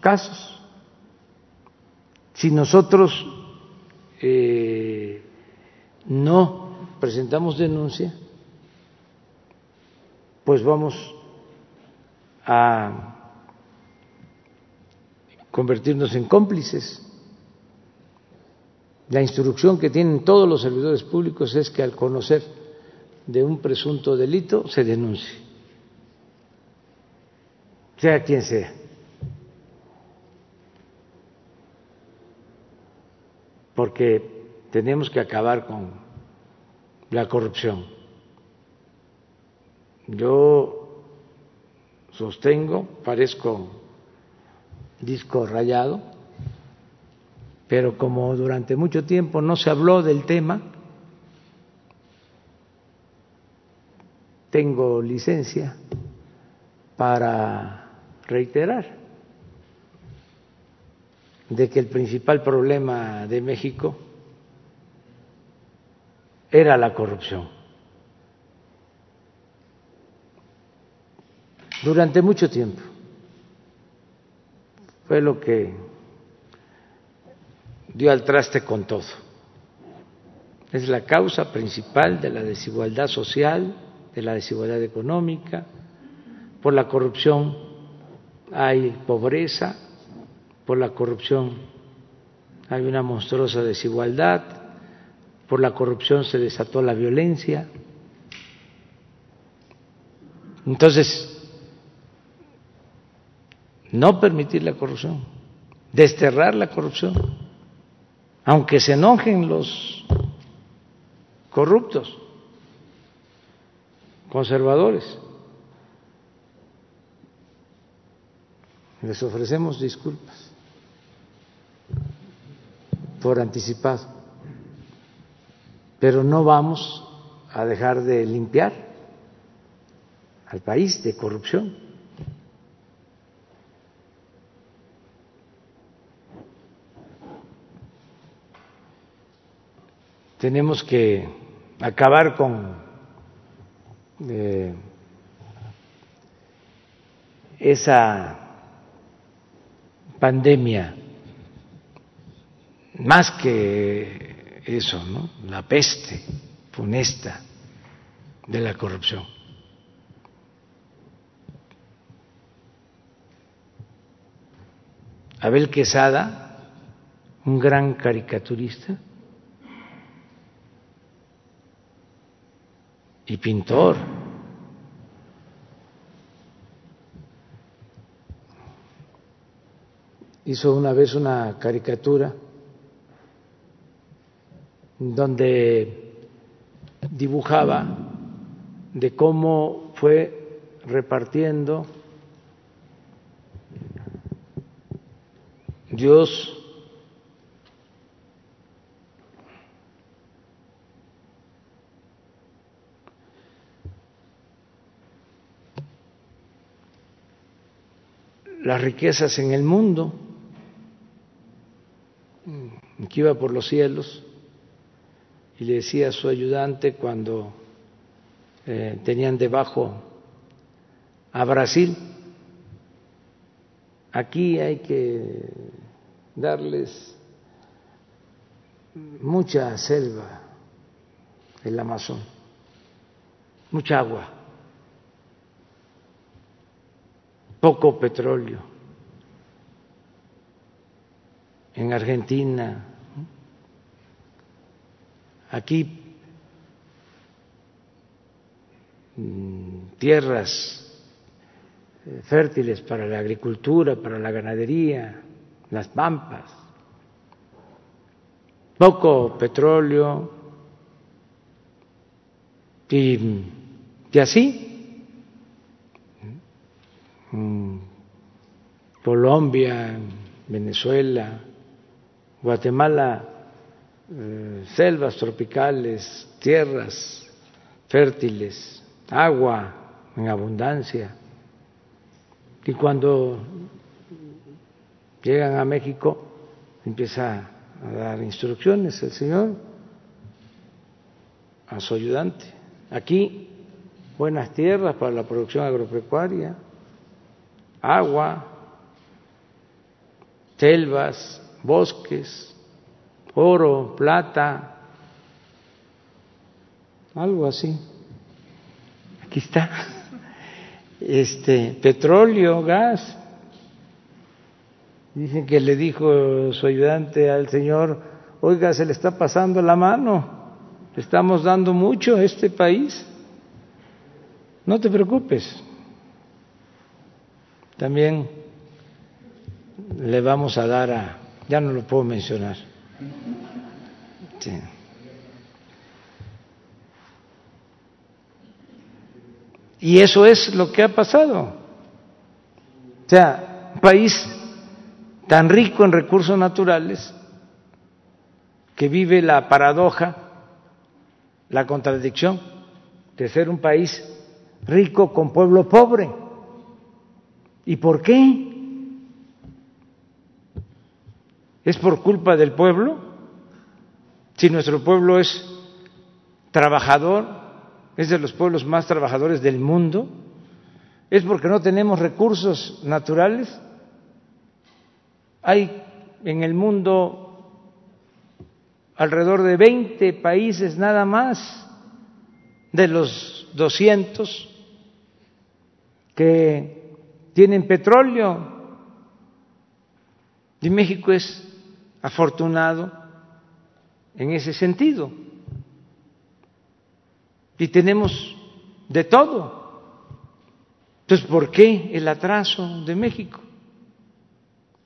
casos. Si nosotros eh, no presentamos denuncia, pues vamos a convertirnos en cómplices. La instrucción que tienen todos los servidores públicos es que al conocer de un presunto delito se denuncie, sea quien sea. Porque tenemos que acabar con la corrupción. Yo sostengo, parezco disco rayado, pero como durante mucho tiempo no se habló del tema, tengo licencia para reiterar de que el principal problema de México era la corrupción. Durante mucho tiempo fue lo que dio al traste con todo. Es la causa principal de la desigualdad social, de la desigualdad económica. Por la corrupción hay pobreza, por la corrupción hay una monstruosa desigualdad, por la corrupción se desató la violencia. Entonces, no permitir la corrupción, desterrar la corrupción, aunque se enojen los corruptos, conservadores. Les ofrecemos disculpas por anticipado, pero no vamos a dejar de limpiar al país de corrupción. tenemos que acabar con eh, esa pandemia, más que eso, ¿no? la peste funesta de la corrupción. Abel Quesada, un gran caricaturista, y pintor. Hizo una vez una caricatura donde dibujaba de cómo fue repartiendo Dios las riquezas en el mundo, que iba por los cielos, y le decía a su ayudante cuando eh, tenían debajo a Brasil, aquí hay que darles mucha selva, el Amazon, mucha agua poco petróleo. En Argentina, aquí mm, tierras eh, fértiles para la agricultura, para la ganadería, las pampas, poco petróleo. Y, y así Colombia, Venezuela, Guatemala, eh, selvas tropicales, tierras fértiles, agua en abundancia. Y cuando llegan a México, empieza a dar instrucciones el Señor a su ayudante. Aquí, buenas tierras para la producción agropecuaria, agua, selvas, bosques, oro, plata, algo así. Aquí está. Este, petróleo, gas. Dicen que le dijo su ayudante al Señor, oiga, se le está pasando la mano, le estamos dando mucho a este país. No te preocupes, también le vamos a dar a, ya no lo puedo mencionar. Y eso es lo que ha pasado. O sea, un país tan rico en recursos naturales que vive la paradoja, la contradicción de ser un país rico con pueblo pobre. ¿Y por qué? ¿Es por culpa del pueblo? Si nuestro pueblo es trabajador, es de los pueblos más trabajadores del mundo, es porque no tenemos recursos naturales. Hay en el mundo alrededor de 20 países nada más de los 200 que tienen petróleo. Y México es afortunado en ese sentido. Y tenemos de todo. Entonces, ¿por qué el atraso de México?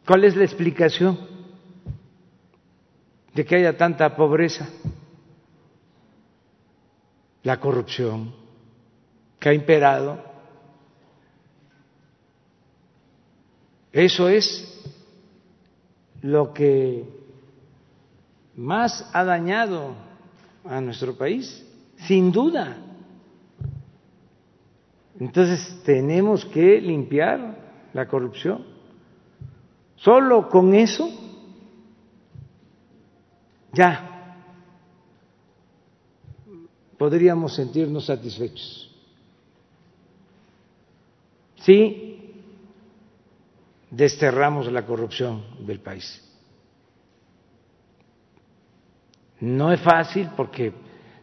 ¿Cuál es la explicación de que haya tanta pobreza? La corrupción que ha imperado. Eso es lo que más ha dañado a nuestro país, sin duda. Entonces tenemos que limpiar la corrupción. Solo con eso ya podríamos sentirnos satisfechos. Si desterramos la corrupción del país. No es fácil porque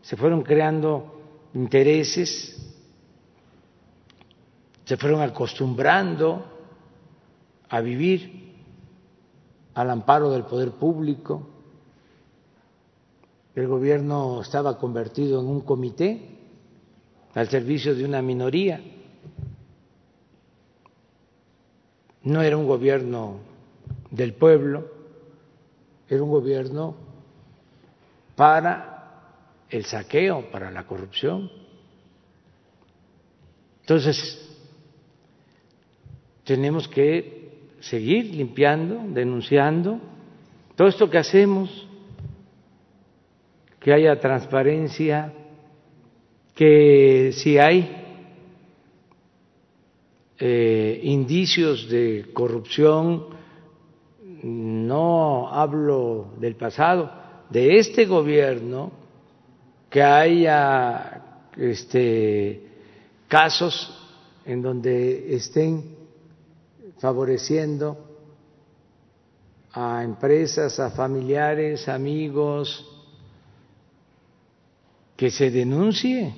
se fueron creando intereses se fueron acostumbrando a vivir al amparo del poder público. El gobierno estaba convertido en un comité al servicio de una minoría. No era un gobierno del pueblo, era un gobierno para el saqueo, para la corrupción. Entonces, tenemos que seguir limpiando, denunciando todo esto que hacemos, que haya transparencia, que si hay eh, indicios de corrupción, no hablo del pasado, de este gobierno, que haya este, casos en donde estén favoreciendo a empresas, a familiares, amigos, que se denuncie.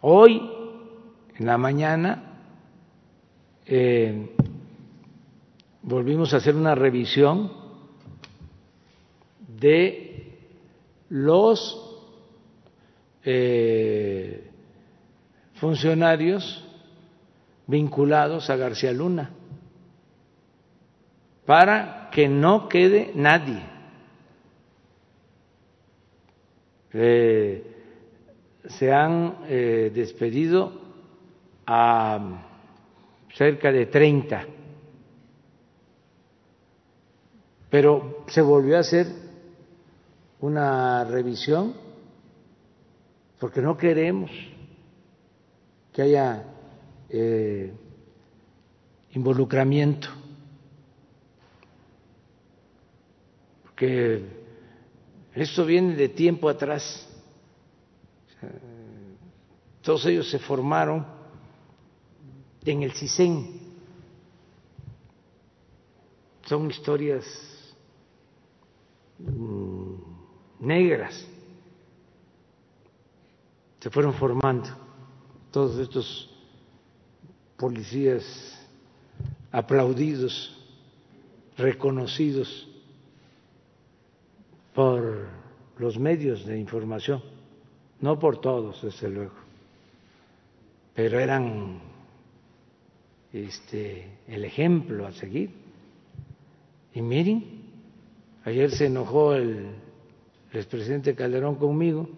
Hoy, en la mañana, eh, volvimos a hacer una revisión de los eh, funcionarios vinculados a García Luna para que no quede nadie. Eh, se han eh, despedido a cerca de 30, pero se volvió a hacer una revisión porque no queremos que haya eh, involucramiento, porque esto viene de tiempo atrás. Todos ellos se formaron en el CISEN. Son historias mm, negras. Se fueron formando todos estos policías aplaudidos, reconocidos por los medios de información, no por todos, desde luego, pero eran este, el ejemplo a seguir. Y miren, ayer se enojó el expresidente Calderón conmigo,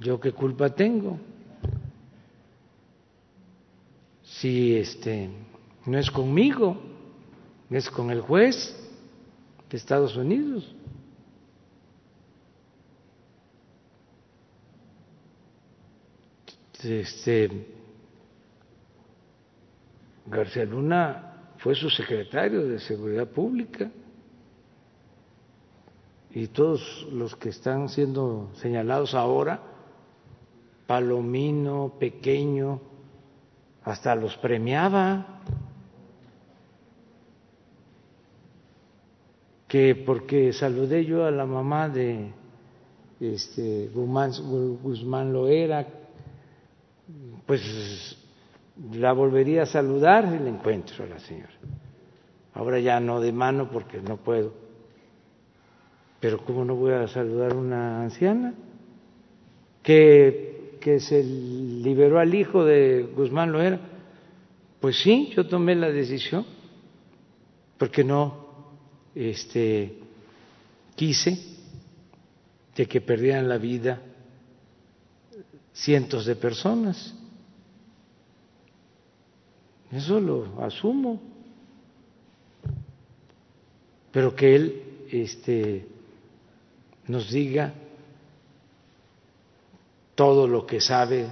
yo qué culpa tengo si este no es conmigo, es con el juez de Estados Unidos. Este García Luna fue su secretario de Seguridad Pública y todos los que están siendo señalados ahora, Palomino, Pequeño, hasta los premiaba. que porque saludé yo a la mamá de este Guzmán, Guzmán Loera, pues la volvería a saludar y le encuentro a la señora. Ahora ya no de mano porque no puedo. Pero ¿cómo no voy a saludar a una anciana? Que, que se liberó al hijo de Guzmán Loera. Pues sí, yo tomé la decisión, porque no este, quise de que perdieran la vida cientos de personas. Eso lo asumo. Pero que él este, nos diga todo lo que sabe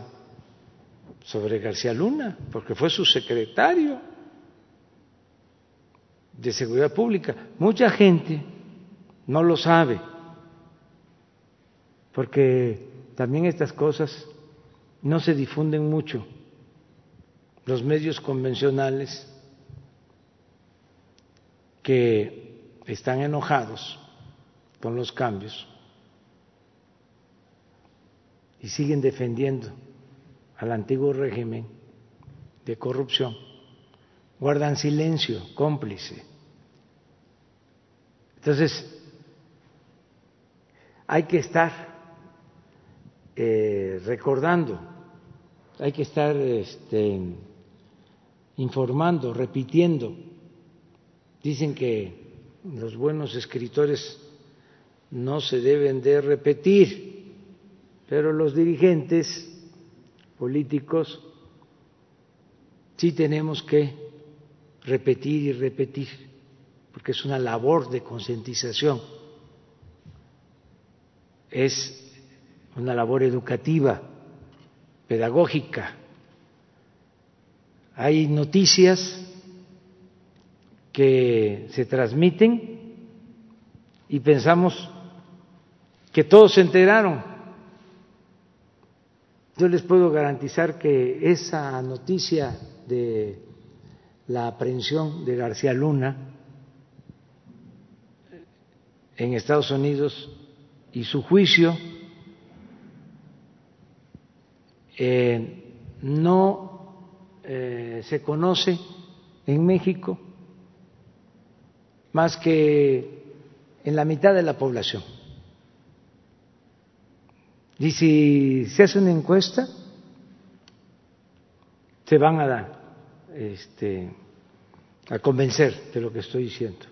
sobre García Luna, porque fue su secretario de Seguridad Pública. Mucha gente no lo sabe, porque también estas cosas no se difunden mucho. Los medios convencionales que están enojados con los cambios y siguen defendiendo al antiguo régimen de corrupción, guardan silencio cómplice. Entonces, hay que estar eh, recordando, hay que estar este, informando, repitiendo. Dicen que los buenos escritores no se deben de repetir, pero los dirigentes políticos sí tenemos que repetir y repetir, porque es una labor de concientización, es una labor educativa, pedagógica. Hay noticias que se transmiten y pensamos que todos se enteraron. Yo les puedo garantizar que esa noticia de la aprehensión de García Luna en Estados Unidos y su juicio eh, no eh, se conoce en México más que en la mitad de la población. Y si se hace una encuesta, se van a dar, este, a convencer de lo que estoy diciendo.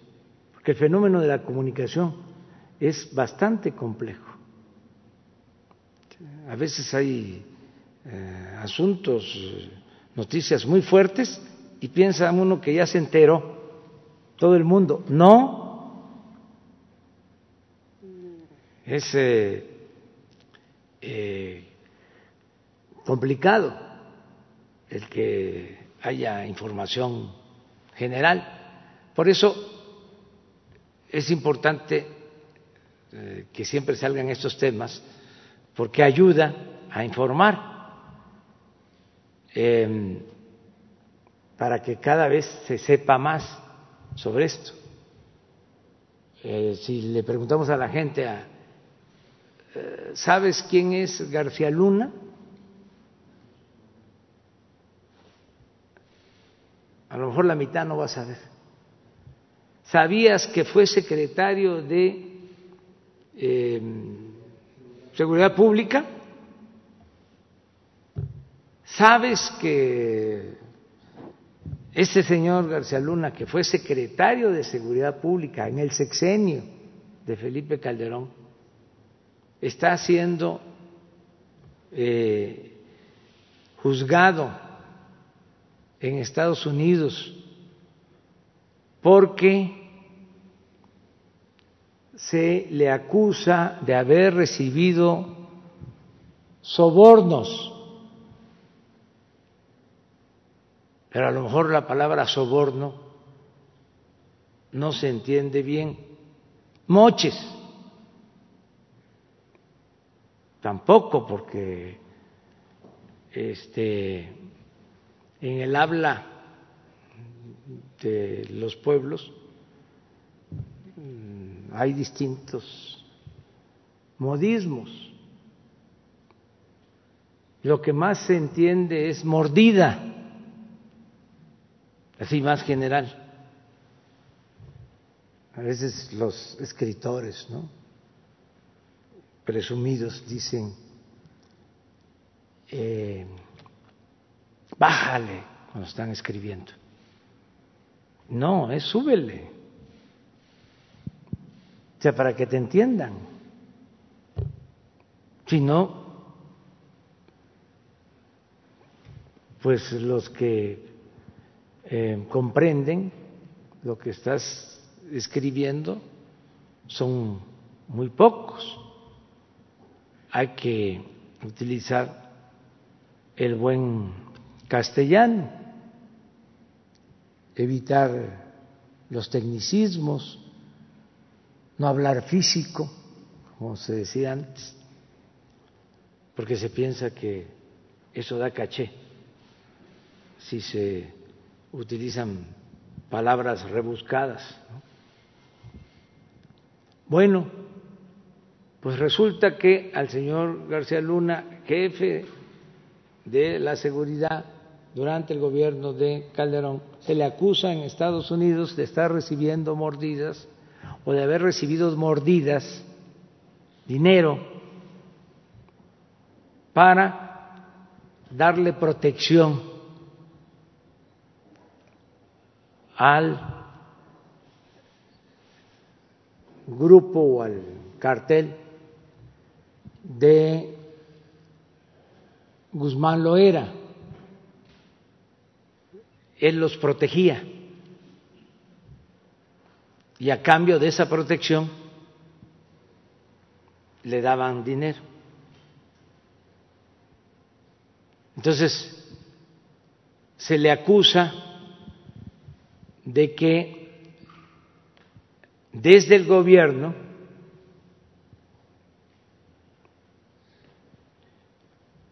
Porque el fenómeno de la comunicación es bastante complejo. A veces hay eh, asuntos, noticias muy fuertes y piensa uno que ya se enteró todo el mundo. No, es eh, eh, complicado el que haya información general. Por eso es importante eh, que siempre salgan estos temas, porque ayuda a informar em, para que cada vez se sepa más sobre esto. Eh, si le preguntamos a la gente a ¿Sabes quién es García Luna? A lo mejor la mitad no va a saber. ¿Sabías que fue secretario de eh, Seguridad Pública? ¿Sabes que este señor García Luna, que fue secretario de Seguridad Pública en el sexenio de Felipe Calderón, está siendo eh, juzgado en Estados Unidos porque se le acusa de haber recibido sobornos. Pero a lo mejor la palabra soborno no se entiende bien. Moches. tampoco porque este en el habla de los pueblos mm, hay distintos modismos. Lo que más se entiende es mordida, así más general. A veces los escritores, ¿no? Presumidos dicen, eh, bájale cuando están escribiendo. No, es súbele. O sea, para que te entiendan. Si no, pues los que eh, comprenden lo que estás escribiendo son muy pocos. Hay que utilizar el buen castellano, evitar los tecnicismos, no hablar físico, como se decía antes, porque se piensa que eso da caché si se utilizan palabras rebuscadas. Bueno, pues resulta que al señor García Luna, jefe de la seguridad durante el gobierno de Calderón, se le acusa en Estados Unidos de estar recibiendo mordidas o de haber recibido mordidas, dinero, para darle protección al grupo o al cartel de Guzmán Loera. Él los protegía y a cambio de esa protección le daban dinero. Entonces, se le acusa de que desde el gobierno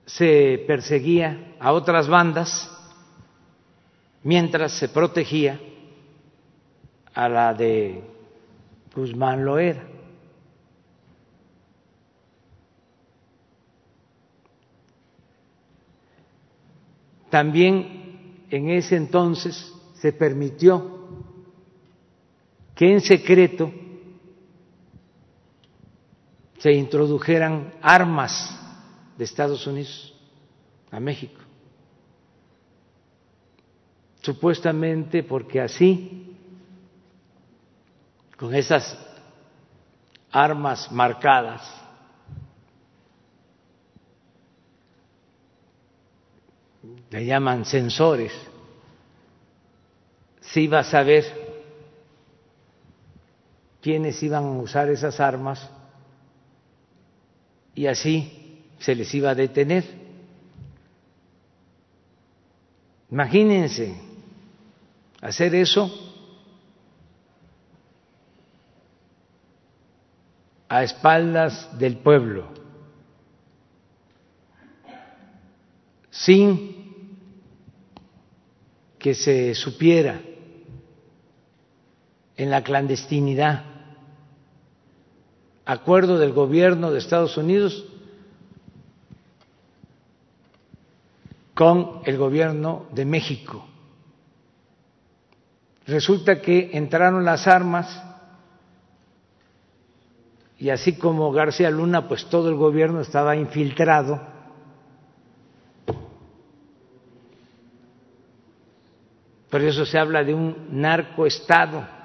se perseguía a otras bandas mientras se protegía a la de Guzmán Loera. También en ese entonces se permitió que en secreto se introdujeran armas de Estados Unidos a México, supuestamente porque así con esas armas marcadas. Le llaman sensores. Se iba a saber quiénes iban a usar esas armas y así se les iba a detener. Imagínense hacer eso a espaldas del pueblo, sin que se supiera en la clandestinidad, acuerdo del gobierno de Estados Unidos con el gobierno de México. Resulta que entraron las armas y así como García Luna, pues todo el gobierno estaba infiltrado. Por eso se habla de un narcoestado.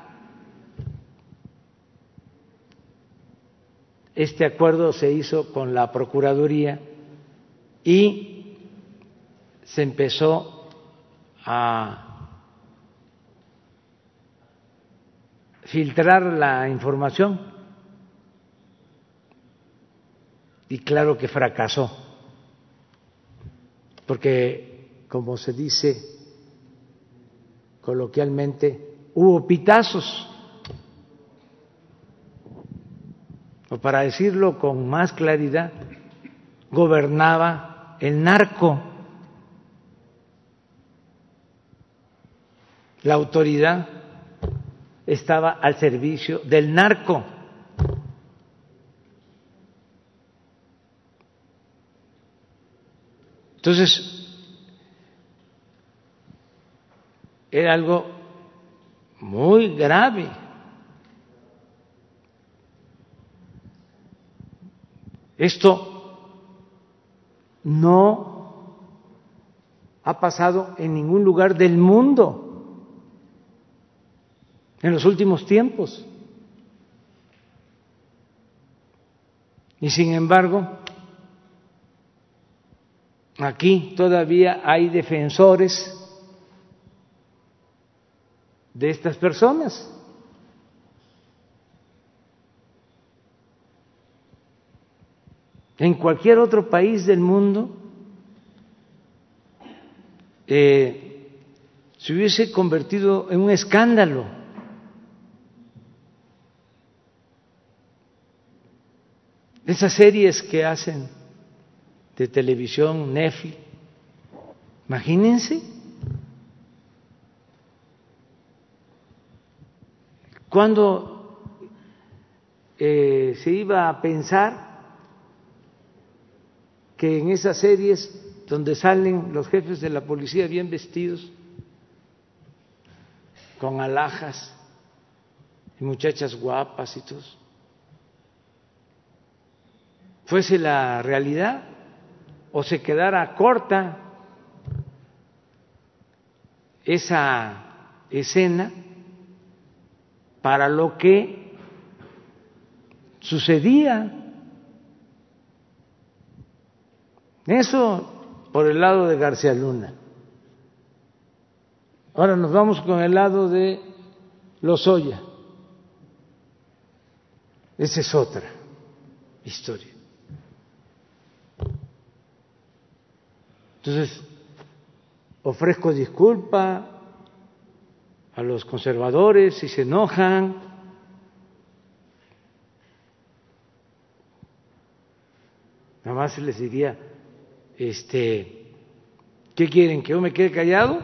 Este acuerdo se hizo con la Procuraduría y se empezó a filtrar la información y claro que fracasó, porque, como se dice coloquialmente, hubo pitazos, para decirlo con más claridad, gobernaba el narco. La autoridad estaba al servicio del narco. Entonces, era algo muy grave. Esto no ha pasado en ningún lugar del mundo en los últimos tiempos. Y sin embargo, aquí todavía hay defensores de estas personas. En cualquier otro país del mundo eh, se hubiese convertido en un escándalo. Esas series que hacen de televisión, Netflix, imagínense. Cuando eh, se iba a pensar que en esas series donde salen los jefes de la policía bien vestidos, con alhajas y muchachas guapas y todo, fuese la realidad o se quedara corta esa escena para lo que sucedía Eso por el lado de García Luna. Ahora nos vamos con el lado de Lozoya. Esa es otra historia. Entonces, ofrezco disculpa a los conservadores si se enojan. Nada más les diría, este, ¿qué quieren? ¿Que yo me quede callado?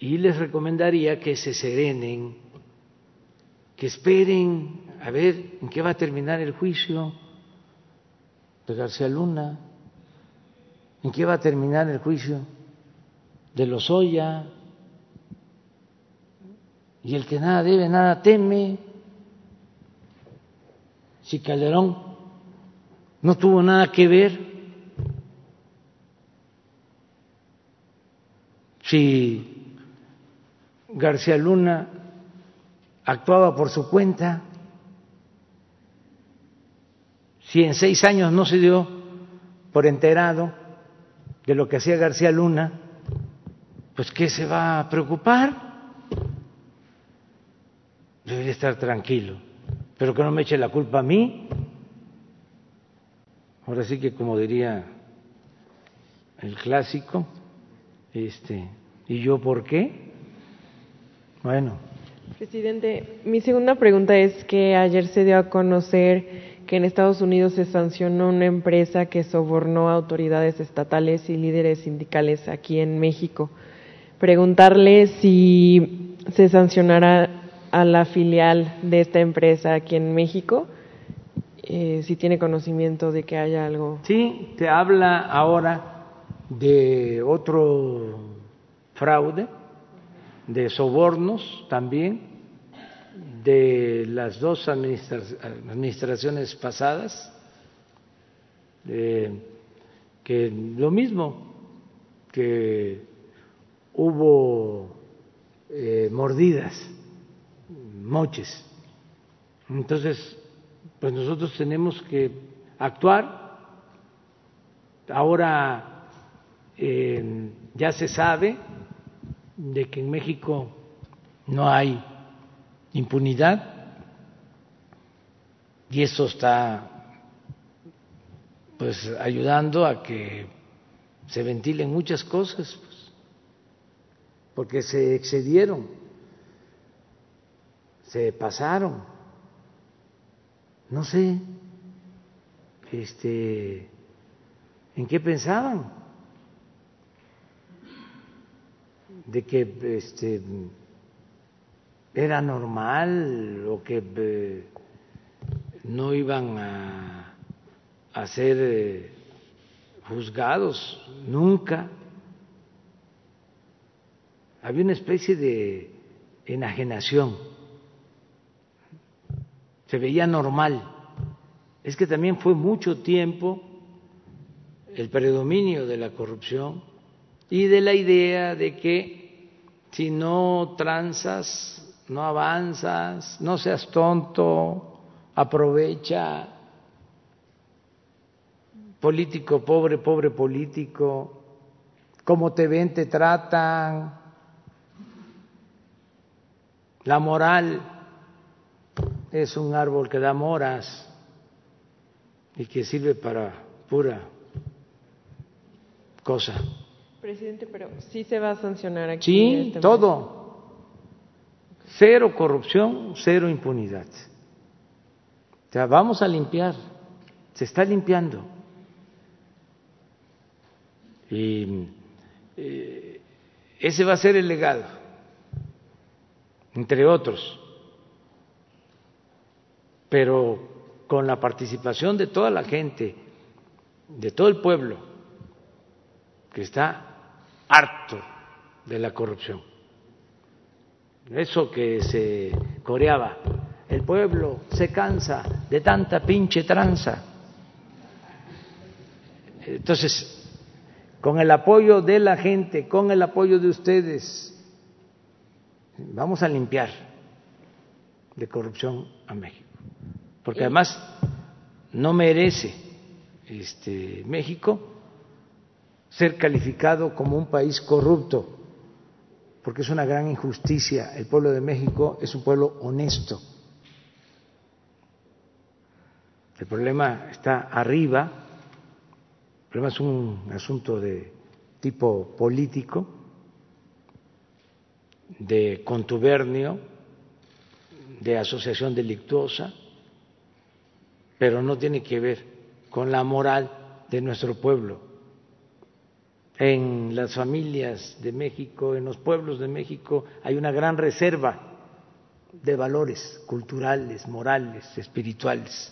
Y les recomendaría que se serenen, que esperen a ver en qué va a terminar el juicio de García Luna, en qué va a terminar el juicio de Lozoya, y el que nada debe, nada teme si Calderón no tuvo nada que ver, si García Luna actuaba por su cuenta, si en seis años no se dio por enterado de lo que hacía García Luna, pues ¿qué se va a preocupar? Debería estar tranquilo pero que no me eche la culpa a mí. Ahora sí que como diría el clásico, este, ¿y yo por qué? Bueno. Presidente, mi segunda pregunta es que ayer se dio a conocer que en Estados Unidos se sancionó una empresa que sobornó a autoridades estatales y líderes sindicales aquí en México. Preguntarle si se sancionará a la filial de esta empresa aquí en México, eh, si tiene conocimiento de que haya algo. Sí, te habla ahora de otro fraude, de sobornos también, de las dos administraciones pasadas, que lo mismo, que hubo eh, mordidas moches. Entonces, pues nosotros tenemos que actuar. Ahora eh, ya se sabe de que en México no hay impunidad y eso está pues ayudando a que se ventilen muchas cosas, pues, porque se excedieron se pasaron. No sé, este, ¿en qué pensaban? De que este, era normal o que no iban a, a ser eh, juzgados nunca. Había una especie de enajenación. Se veía normal. Es que también fue mucho tiempo el predominio de la corrupción y de la idea de que si no transas, no avanzas, no seas tonto, aprovecha, político pobre, pobre político, como te ven, te tratan, la moral es un árbol que da moras y que sirve para pura cosa. Presidente, pero sí se va a sancionar aquí. Sí, este todo. Cero corrupción, cero impunidad. O sea, vamos a limpiar, se está limpiando. Y eh, ese va a ser el legado, entre otros. Pero con la participación de toda la gente, de todo el pueblo, que está harto de la corrupción. Eso que se coreaba, el pueblo se cansa de tanta pinche tranza. Entonces, con el apoyo de la gente, con el apoyo de ustedes, vamos a limpiar de corrupción a México. Porque además no merece este, México ser calificado como un país corrupto, porque es una gran injusticia. El pueblo de México es un pueblo honesto. El problema está arriba, el problema es un asunto de tipo político, de contubernio, de asociación delictuosa, pero no tiene que ver con la moral de nuestro pueblo en las familias de México, en los pueblos de México, hay una gran reserva de valores culturales, morales, espirituales.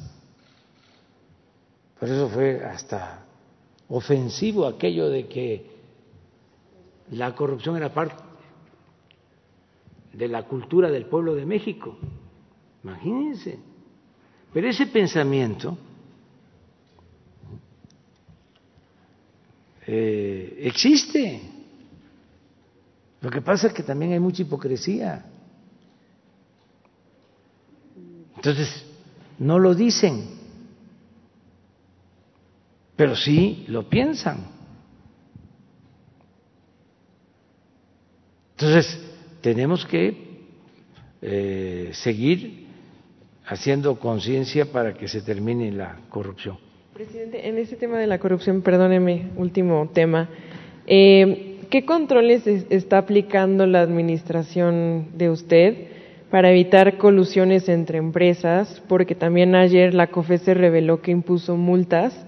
Por eso fue hasta ofensivo aquello de que la corrupción era parte de la cultura del pueblo de México. Imagínense. Pero ese pensamiento eh, existe. Lo que pasa es que también hay mucha hipocresía. Entonces, no lo dicen, pero sí lo piensan. Entonces, tenemos que eh, seguir haciendo conciencia para que se termine la corrupción. Presidente, en ese tema de la corrupción, perdóneme, último tema. Eh, ¿Qué controles está aplicando la administración de usted para evitar colusiones entre empresas? Porque también ayer la COFESE reveló que impuso multas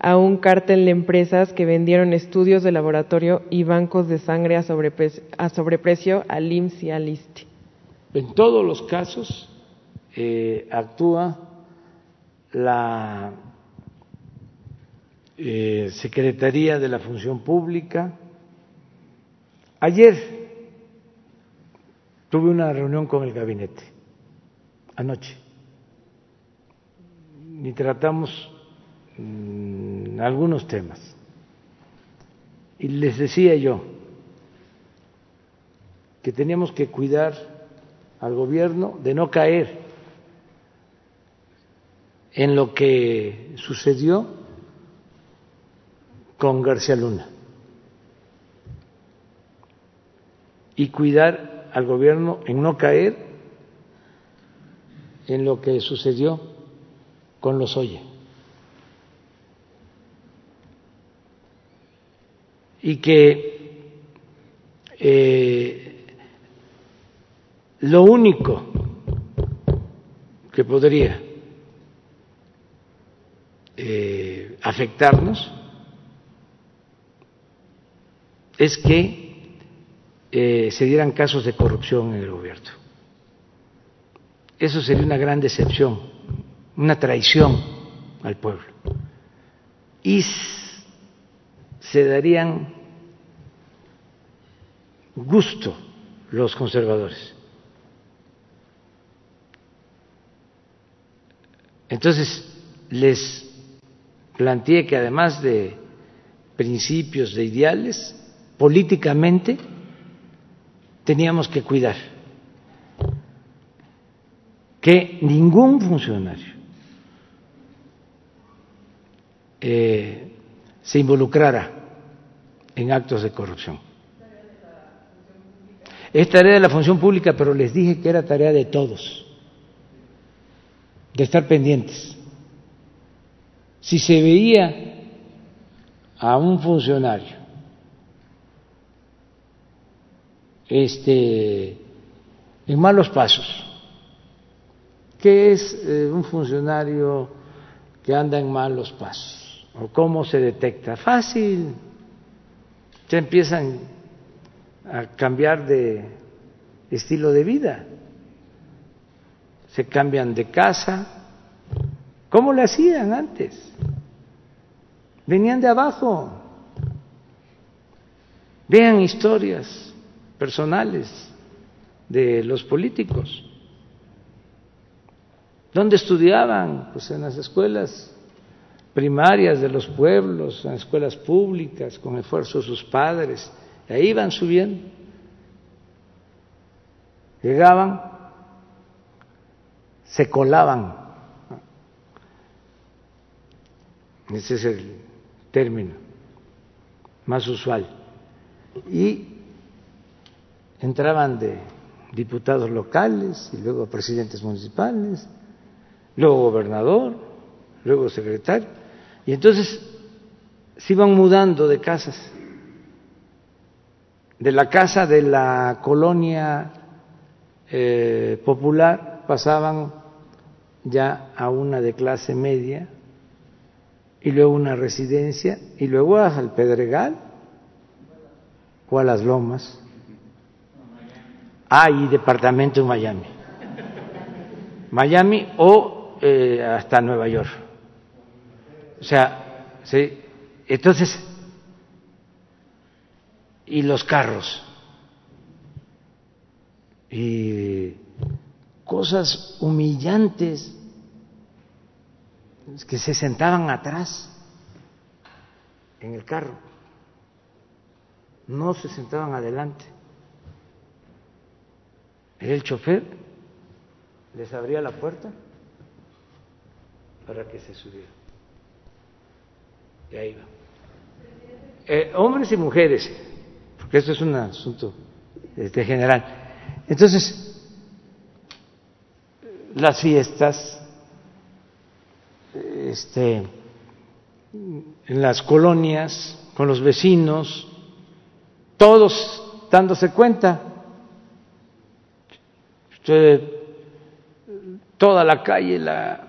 a un cártel de empresas que vendieron estudios de laboratorio y bancos de sangre a, sobreprecio, a sobreprecio al IMSS y al ISTE. En todos los casos eh, actúa la eh, Secretaría de la Función Pública. Ayer tuve una reunión con el gabinete, anoche, y tratamos mm, algunos temas. Y les decía yo que teníamos que cuidar al gobierno de no caer en lo que sucedió con García Luna y cuidar al gobierno en no caer en lo que sucedió con los Oye. Y que eh, lo único que podría eh, afectarnos es que eh, se dieran casos de corrupción en el gobierno. Eso sería una gran decepción una traición al pueblo. Y se darían gusto los conservadores. Entonces, les planteé que además de principios, de ideales, políticamente teníamos que cuidar que ningún funcionario eh, se involucrara en actos de corrupción. Es tarea de la función pública, pero les dije que era tarea de todos, de estar pendientes. Si se veía a un funcionario este, en malos pasos, ¿qué es eh, un funcionario que anda en malos pasos? ¿O cómo se detecta? Fácil. Ya empiezan a cambiar de estilo de vida. Se cambian de casa. ¿Cómo le hacían antes? Venían de abajo. Vean historias personales de los políticos. ¿Dónde estudiaban? Pues en las escuelas primarias de los pueblos, en escuelas públicas, con esfuerzo de sus padres, y ahí iban subiendo. Llegaban, se colaban. Ese es el término más usual. Y entraban de diputados locales y luego presidentes municipales, luego gobernador, luego secretario. Y entonces se iban mudando de casas de la casa de la colonia eh, popular pasaban ya a una de clase media y luego una residencia y luego al Pedregal o a las Lomas. Ah, y departamento en Miami. Miami o eh, hasta Nueva York. O sea, sí. Entonces, y los carros y cosas humillantes que se sentaban atrás en el carro, no se sentaban adelante. El chofer les abría la puerta para que se subieran. Y ahí va. Eh, hombres y mujeres, porque esto es un asunto este, general. Entonces, las fiestas, este, en las colonias, con los vecinos, todos dándose cuenta. toda la calle la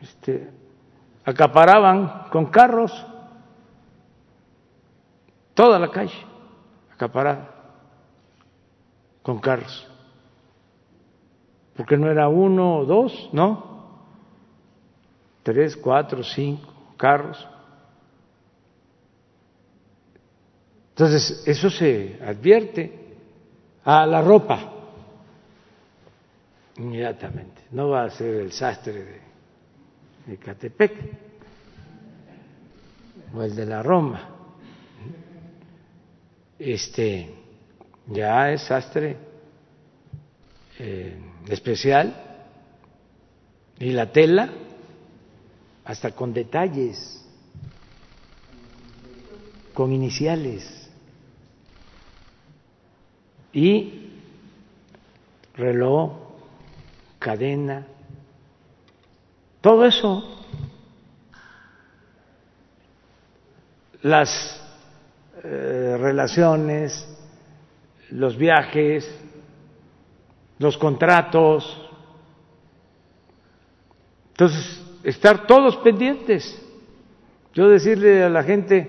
este, acaparaban con carros, toda la calle acaparada con carros. Porque no era uno o dos, no. Tres, cuatro, cinco carros. Entonces, eso se advierte a la ropa inmediatamente. No va a ser el sastre de, Catepec o el de la Roma este ya es sastre eh, especial y la tela hasta con detalles, con iniciales y reloj, cadena, todo eso, las eh, relaciones, los viajes, los contratos. Entonces, estar todos pendientes. Yo decirle a la gente,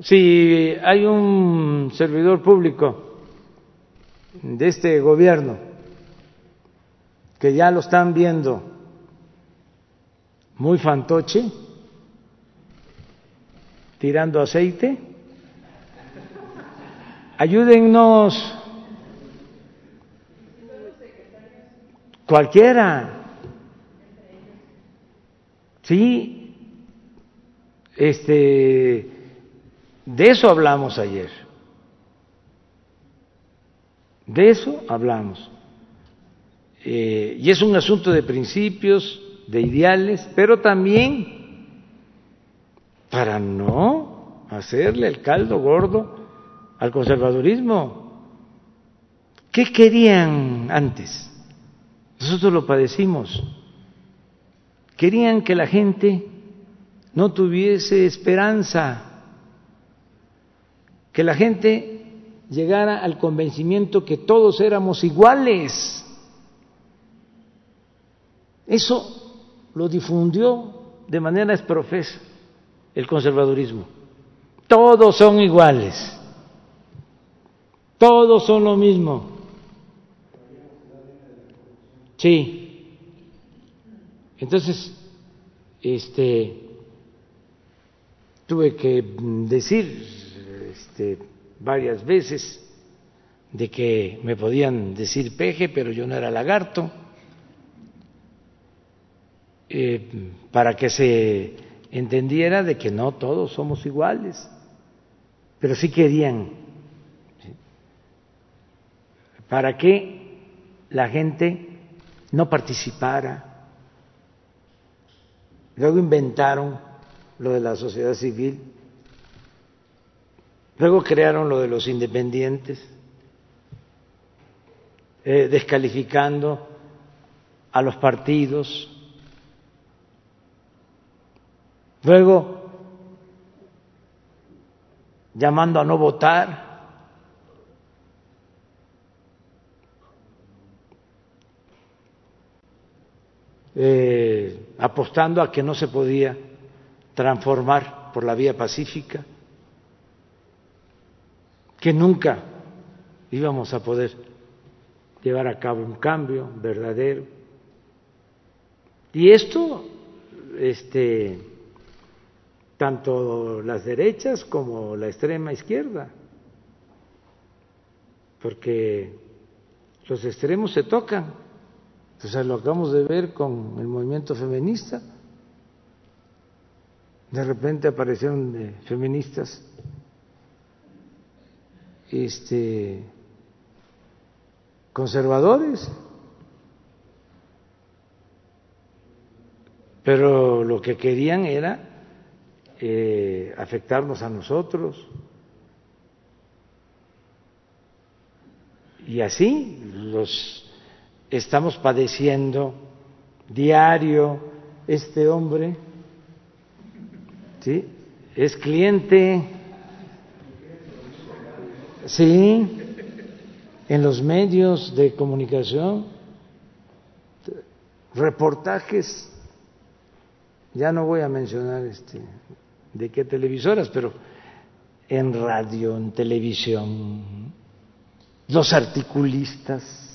si hay un servidor público de este gobierno que ya lo están viendo muy fantoche, tirando aceite. Ayúdennos. Cualquiera. Sí, este, de eso hablamos ayer. De eso hablamos. Eh, y es un asunto de principios, de ideales, pero también para no hacerle el caldo gordo al conservadurismo. ¿Qué querían antes? Nosotros lo padecimos. Querían que la gente no tuviese esperanza, que la gente llegara al convencimiento que todos éramos iguales. Eso lo difundió de manera esprofesa el conservadurismo. Todos son iguales, todos son lo mismo. Sí. Entonces, este, tuve que decir este, varias veces de que me podían decir peje, pero yo no era lagarto, eh, para que se entendiera de que no todos somos iguales, pero sí querían, para que la gente no participara. Luego inventaron lo de la sociedad civil, luego crearon lo de los independientes, eh, descalificando a los partidos, luego llamando a no votar. Eh, apostando a que no se podía transformar por la vía pacífica, que nunca íbamos a poder llevar a cabo un cambio verdadero. Y esto, este, tanto las derechas como la extrema izquierda, porque los extremos se tocan. Entonces lo acabamos de ver con el movimiento feminista. De repente aparecieron eh, feministas. Este conservadores. Pero lo que querían era eh, afectarnos a nosotros. Y así los estamos padeciendo diario este hombre ¿sí? Es cliente, sí, en los medios de comunicación, reportajes, ya no voy a mencionar este, de qué televisoras, pero en radio, en televisión, los articulistas,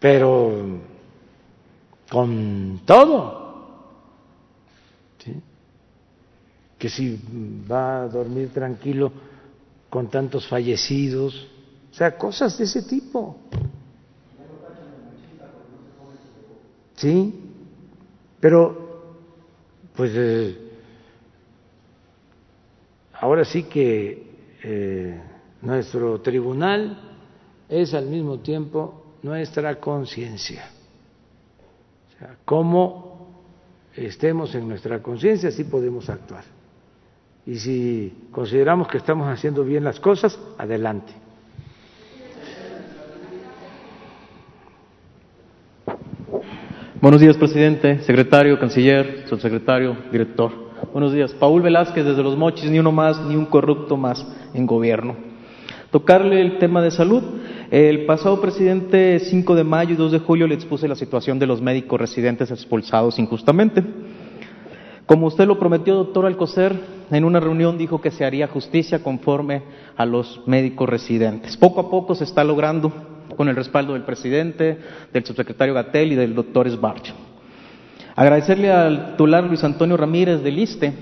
pero con todo que si va a dormir tranquilo con tantos fallecidos, o sea, cosas de ese tipo. Sí, pero pues eh, ahora sí que eh, nuestro tribunal es al mismo tiempo nuestra conciencia. O sea, cómo estemos en nuestra conciencia, así podemos actuar y si consideramos que estamos haciendo bien las cosas, adelante. Buenos días, presidente, secretario, canciller, subsecretario, director. Buenos días. Paul Velázquez, desde Los Mochis, ni uno más, ni un corrupto más en gobierno. Tocarle el tema de salud. El pasado presidente 5 de mayo y 2 de julio le expuse la situación de los médicos residentes expulsados injustamente. Como usted lo prometió, doctor Alcocer, en una reunión dijo que se haría justicia conforme a los médicos residentes. Poco a poco se está logrando con el respaldo del presidente, del subsecretario Gatel y del doctor Esbarch. Agradecerle al titular Luis Antonio Ramírez del ISTE,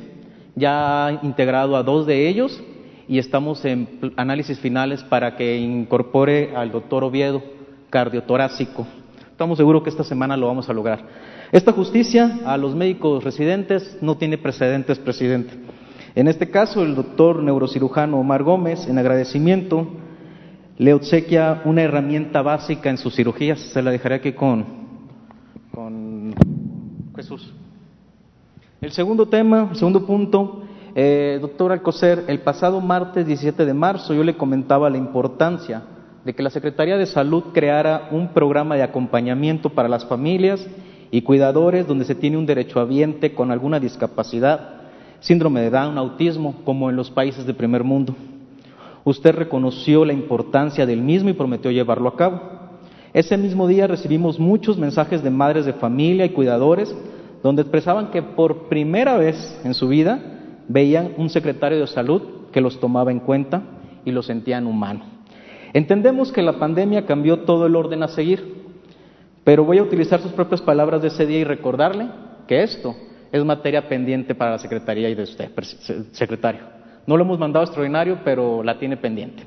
ya integrado a dos de ellos y estamos en análisis finales para que incorpore al doctor Oviedo, cardiotorácico. Estamos seguros que esta semana lo vamos a lograr. Esta justicia a los médicos residentes no tiene precedentes, presidente. En este caso, el doctor neurocirujano Omar Gómez, en agradecimiento, le obsequia una herramienta básica en sus cirugías. Se la dejaré aquí con, con Jesús. El segundo tema, el segundo punto, eh, doctor Alcocer, el pasado martes 17 de marzo yo le comentaba la importancia de que la Secretaría de Salud creara un programa de acompañamiento para las familias y cuidadores donde se tiene un derecho derechohabiente con alguna discapacidad síndrome de Down, autismo, como en los países de primer mundo. Usted reconoció la importancia del mismo y prometió llevarlo a cabo. Ese mismo día recibimos muchos mensajes de madres de familia y cuidadores donde expresaban que por primera vez en su vida veían un secretario de salud que los tomaba en cuenta y los sentían humanos. Entendemos que la pandemia cambió todo el orden a seguir, pero voy a utilizar sus propias palabras de ese día y recordarle que esto es materia pendiente para la Secretaría y de usted, secretario. No lo hemos mandado extraordinario, pero la tiene pendiente.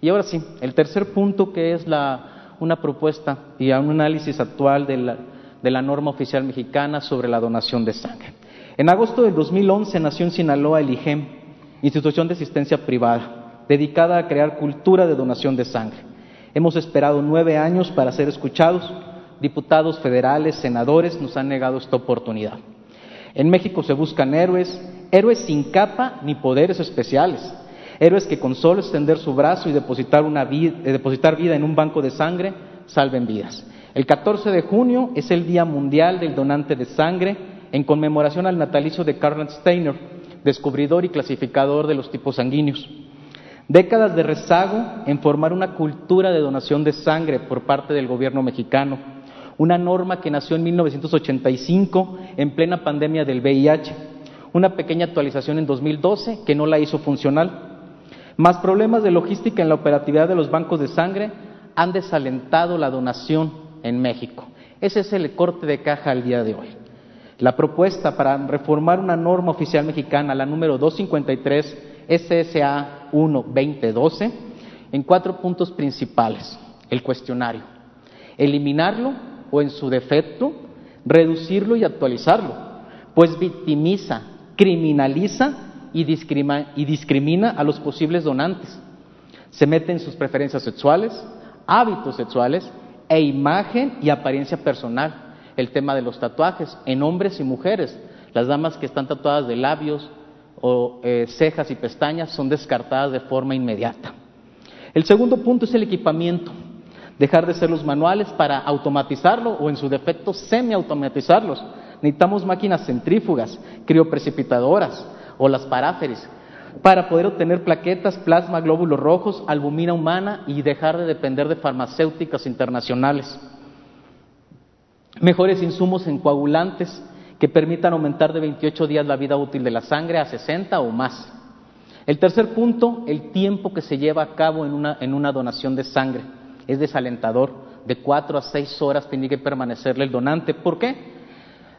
Y ahora sí, el tercer punto que es la, una propuesta y un análisis actual de la, de la norma oficial mexicana sobre la donación de sangre. En agosto del 2011 nació en Sinaloa el IGEM, institución de asistencia privada, dedicada a crear cultura de donación de sangre. Hemos esperado nueve años para ser escuchados. Diputados federales, senadores nos han negado esta oportunidad. En México se buscan héroes, héroes sin capa ni poderes especiales, héroes que con solo extender su brazo y depositar, una vida, eh, depositar vida en un banco de sangre salven vidas. El 14 de junio es el Día Mundial del Donante de Sangre en conmemoración al natalicio de Karl Steiner, descubridor y clasificador de los tipos sanguíneos. Décadas de rezago en formar una cultura de donación de sangre por parte del gobierno mexicano una norma que nació en 1985 en plena pandemia del VIH, una pequeña actualización en 2012 que no la hizo funcional, más problemas de logística en la operatividad de los bancos de sangre han desalentado la donación en México. Ese es el corte de caja al día de hoy. La propuesta para reformar una norma oficial mexicana, la número 253 SSA 1-2012, en cuatro puntos principales. El cuestionario. Eliminarlo o en su defecto, reducirlo y actualizarlo, pues victimiza, criminaliza y discrimina, a los posibles donantes. Se mete en sus preferencias sexuales, hábitos sexuales e imagen y apariencia personal. El tema de los tatuajes en hombres y mujeres. Las damas que están tatuadas de labios o eh, cejas y pestañas son descartadas de forma inmediata. El segundo punto es el equipamiento dejar de ser los manuales para automatizarlo o en su defecto semi-automatizarlos. Necesitamos máquinas centrífugas, crioprecipitadoras o las paráferis para poder obtener plaquetas, plasma, glóbulos rojos, albumina humana y dejar de depender de farmacéuticas internacionales. Mejores insumos en coagulantes que permitan aumentar de 28 días la vida útil de la sangre a 60 o más. El tercer punto, el tiempo que se lleva a cabo en una, donación de sangre es desalentador. De cuatro a seis horas tiene que permanecerle el donante. ¿Por qué?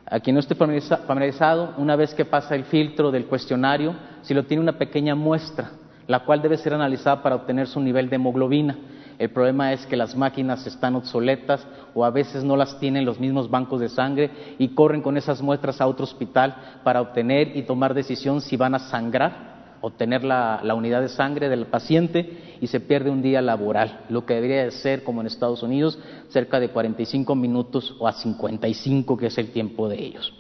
A quien no esté familiarizado, una vez que pasa el filtro del cuestionario, si lo tiene una pequeña muestra, la cual debe ser analizada para obtener su nivel de hemoglobina. El problema es que las máquinas están obsoletas o a veces no las tienen los mismos bancos de sangre y corren con esas muestras a otro hospital para obtener y tomar decisión si van a sangrar obtener la, unidad de sangre del paciente y se pierde un día laboral, lo que debería de ser, como en Estados Unidos, cerca de 45 minutos o a 55, que es el tiempo de ellos.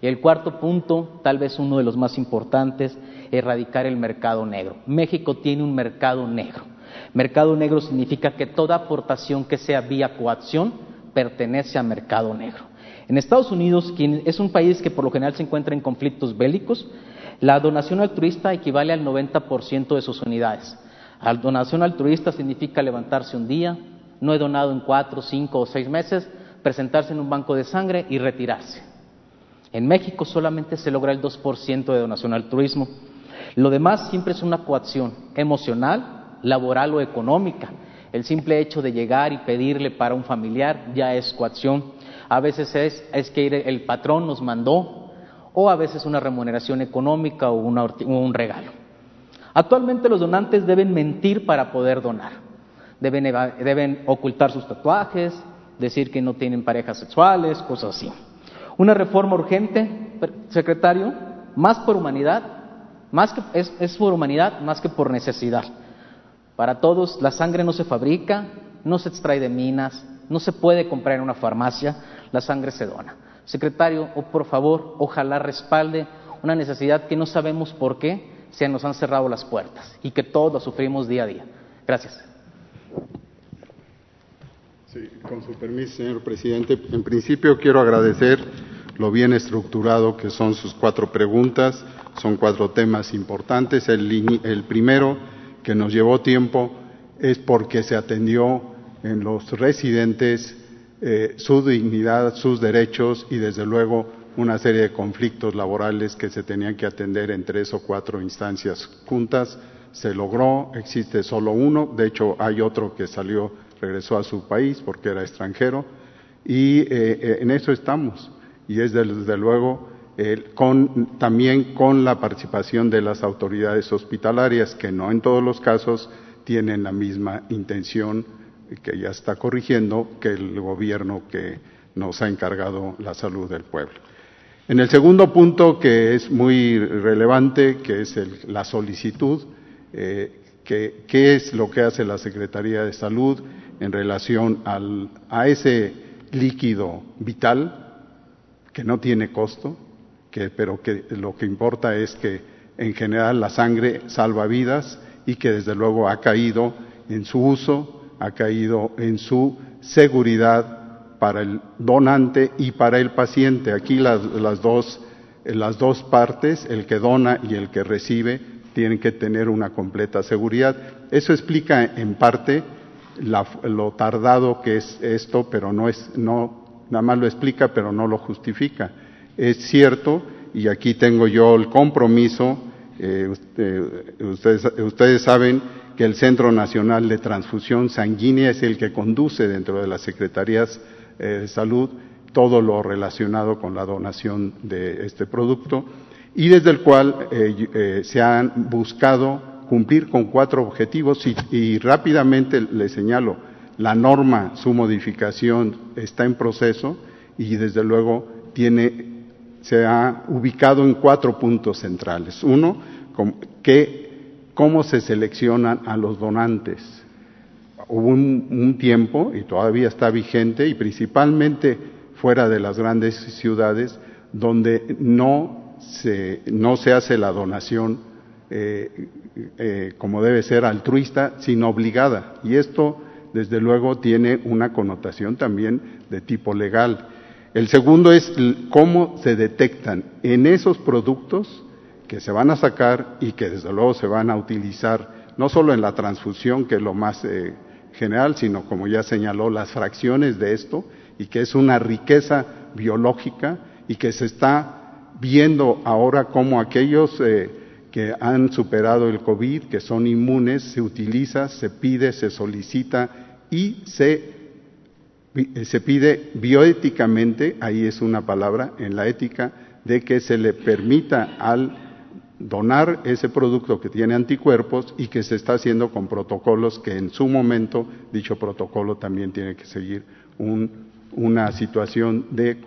El cuarto punto, tal vez uno de los más importantes, erradicar el mercado negro. México tiene un mercado negro. Mercado negro significa que toda aportación que sea vía coacción pertenece a mercado negro. En Estados Unidos, quien es un país que por lo general se encuentra en conflictos bélicos, la donación altruista equivale al 90% de sus unidades. La donación altruista significa levantarse un día, no he donado en cuatro, cinco o seis meses, presentarse en un banco de sangre y retirarse. En México solamente se logra el 2% de donación altruismo. Lo demás siempre es una coacción emocional, laboral o económica. El simple hecho de llegar y pedirle para un familiar ya es coacción. A veces es, que el patrón nos mandó o a veces una remuneración económica o un regalo. Actualmente los donantes deben mentir para poder donar. Deben, ocultar sus tatuajes, decir que no tienen parejas sexuales, cosas así. Una reforma urgente, secretario, más por humanidad, más que, es por humanidad más que por necesidad. Para todos, la sangre no se fabrica, no se extrae de minas, no se puede comprar en una farmacia, la sangre se dona. Secretario, o por favor, ojalá respalde una necesidad que no sabemos por qué se nos han cerrado las puertas y que todos sufrimos día a día. Gracias. Sí, con su permiso, señor presidente. En principio quiero agradecer lo bien estructurado que son sus cuatro preguntas. Son cuatro temas importantes. El, el primero, que nos llevó tiempo, es porque se atendió en los residentes eh, su dignidad, sus derechos y, desde luego, una serie de conflictos laborales que se tenían que atender en tres o cuatro instancias juntas. Se logró, existe solo uno, de hecho hay otro que salió, regresó a su país porque era extranjero, y eh, eh, en eso estamos. Y es desde luego también con la participación de las autoridades hospitalarias, que no en todos los casos tienen la misma intención que ya está corrigiendo que el gobierno que nos ha encargado la salud del pueblo. En el segundo punto, que es muy relevante, que es la solicitud, eh, que, qué es lo que hace la Secretaría de Salud en relación a ese líquido vital que no tiene costo, que, pero que lo que importa es que en general la sangre salva vidas y que desde luego ha caído en su uso ha caído en su seguridad para el donante y para el paciente. Aquí las, dos, las dos partes, el que dona y el que recibe, tienen que tener una completa seguridad. Eso explica en parte lo tardado que es esto, pero no es, no, nada más lo explica, pero no lo justifica. Es cierto, y aquí tengo yo el compromiso, eh, ustedes, saben que el Centro Nacional de Transfusión Sanguínea es el que conduce dentro de las Secretarías eh, de Salud todo lo relacionado con la donación de este producto y desde el cual eh, eh, se han buscado cumplir con cuatro objetivos y, rápidamente le señalo, la norma, su modificación está en proceso y desde luego tiene, se ha ubicado en cuatro puntos centrales. Uno, que cómo se seleccionan a los donantes. Hubo un, tiempo, y todavía está vigente, y principalmente fuera de las grandes ciudades, donde no se, no se hace la donación eh, eh, como debe ser altruista, sino obligada. Y esto, desde luego, tiene una connotación también de tipo legal. El segundo es cómo se detectan en esos productos que se van a sacar y que desde luego se van a utilizar no solo en la transfusión, que es lo más eh, general, sino como ya señaló, las fracciones de esto y que es una riqueza biológica y que se está viendo ahora como aquellos eh, que han superado el COVID, que son inmunes, se utiliza, se pide, se solicita y se, se pide bioéticamente, ahí es una palabra en la ética, de que se le permita al donar ese producto que tiene anticuerpos y que se está haciendo con protocolos que en su momento dicho protocolo también tiene que seguir una situación de,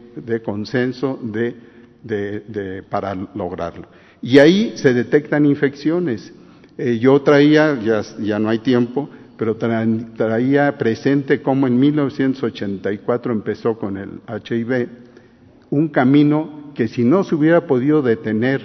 consenso para lograrlo. Y ahí se detectan infecciones. Eh, yo traía, ya, ya no hay tiempo, pero traía presente cómo en 1984 empezó con el HIV, un camino que si no se hubiera podido detener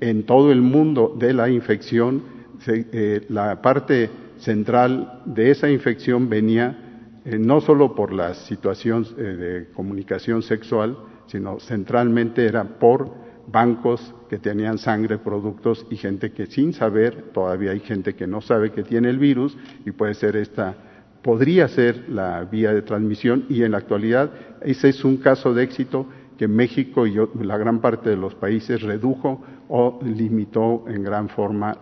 en todo el mundo de la infección, eh, la parte central de esa infección venía eh, no solo por la situación eh, de comunicación sexual, sino centralmente era por bancos que tenían sangre, productos y gente que sin saber, todavía hay gente que no sabe que tiene el virus y puede ser esta, podría ser la vía de transmisión y en la actualidad ese es un caso de éxito que México y la gran parte de los países redujo o limitó en gran forma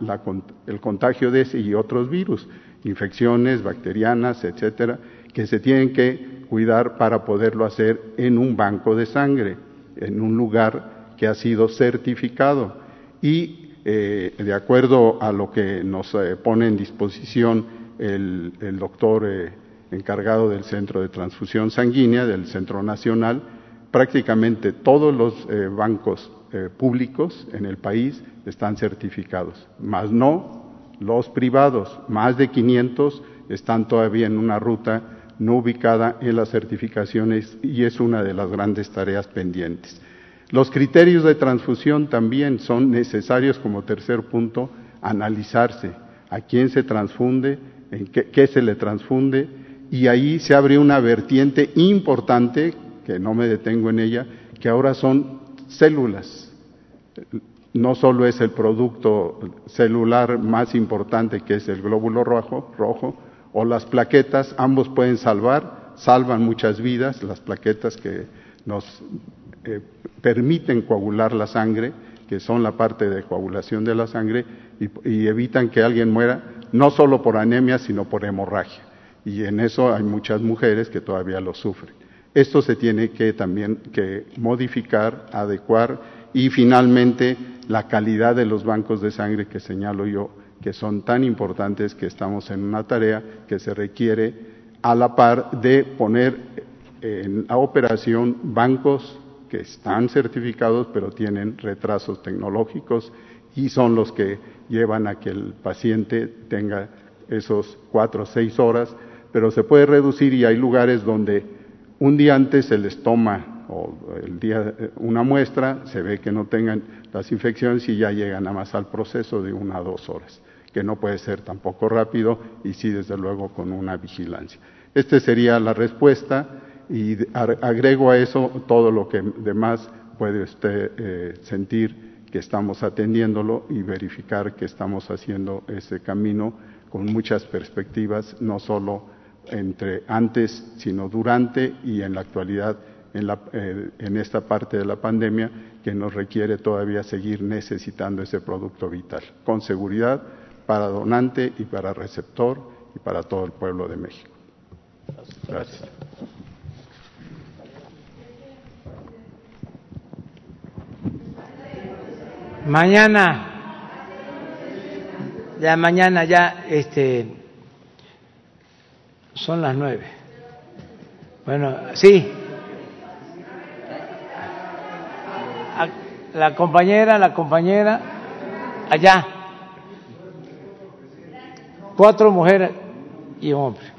el contagio de ese y otros virus. infecciones bacterianas, etcétera, que se tienen que cuidar para poderlo hacer en un banco de sangre, en un lugar que ha sido certificado. Y eh, de acuerdo a lo que nos eh, pone en disposición el, doctor eh, encargado del Centro de Transfusión Sanguínea, del Centro Nacional, prácticamente todos los bancos públicos en el país están certificados, más no los privados, más de 500 están todavía en una ruta no ubicada en las certificaciones y es una de las grandes tareas pendientes. Los criterios de transfusión también son necesarios como tercer punto analizarse a quién se transfunde, en qué, se le transfunde y ahí se abre una vertiente importante, que no me detengo en ella, que ahora son células. No solo es el producto celular más importante que es el glóbulo rojo, rojo o las plaquetas, ambos pueden salvar, salvan muchas vidas, las plaquetas que nos eh, permiten coagular la sangre, que son la parte de coagulación de la sangre, y, evitan que alguien muera no solo por anemia, sino por hemorragia. Y en eso hay muchas mujeres que todavía lo sufren. Esto se tiene que también que modificar, adecuar y finalmente la calidad de los bancos de sangre que señalo yo que son tan importantes que estamos en una tarea que se requiere a la par de poner en la operación bancos que están certificados pero tienen retrasos tecnológicos y son los que llevan a que el paciente tenga esos cuatro o seis horas, pero se puede reducir y hay lugares donde un día antes se les toma o el día una muestra, se ve que no tengan las infecciones y ya llegan a más al proceso de una a dos horas que no puede ser tampoco rápido y sí, desde luego, con una vigilancia. Esta sería la respuesta y agrego a eso todo lo que demás puede usted eh, sentir que estamos atendiéndolo y verificar que estamos haciendo ese camino con muchas perspectivas, no solo entre antes, sino durante y en la actualidad, en, la, eh, en esta parte de la pandemia, que nos requiere todavía seguir necesitando ese producto vital, con seguridad, para donante y para receptor y para todo el pueblo de México. Gracias. Mañana, ya mañana ya, este, son las nueve. Bueno, sí. La compañera, la compañera, allá cuatro mujeres y un hombre.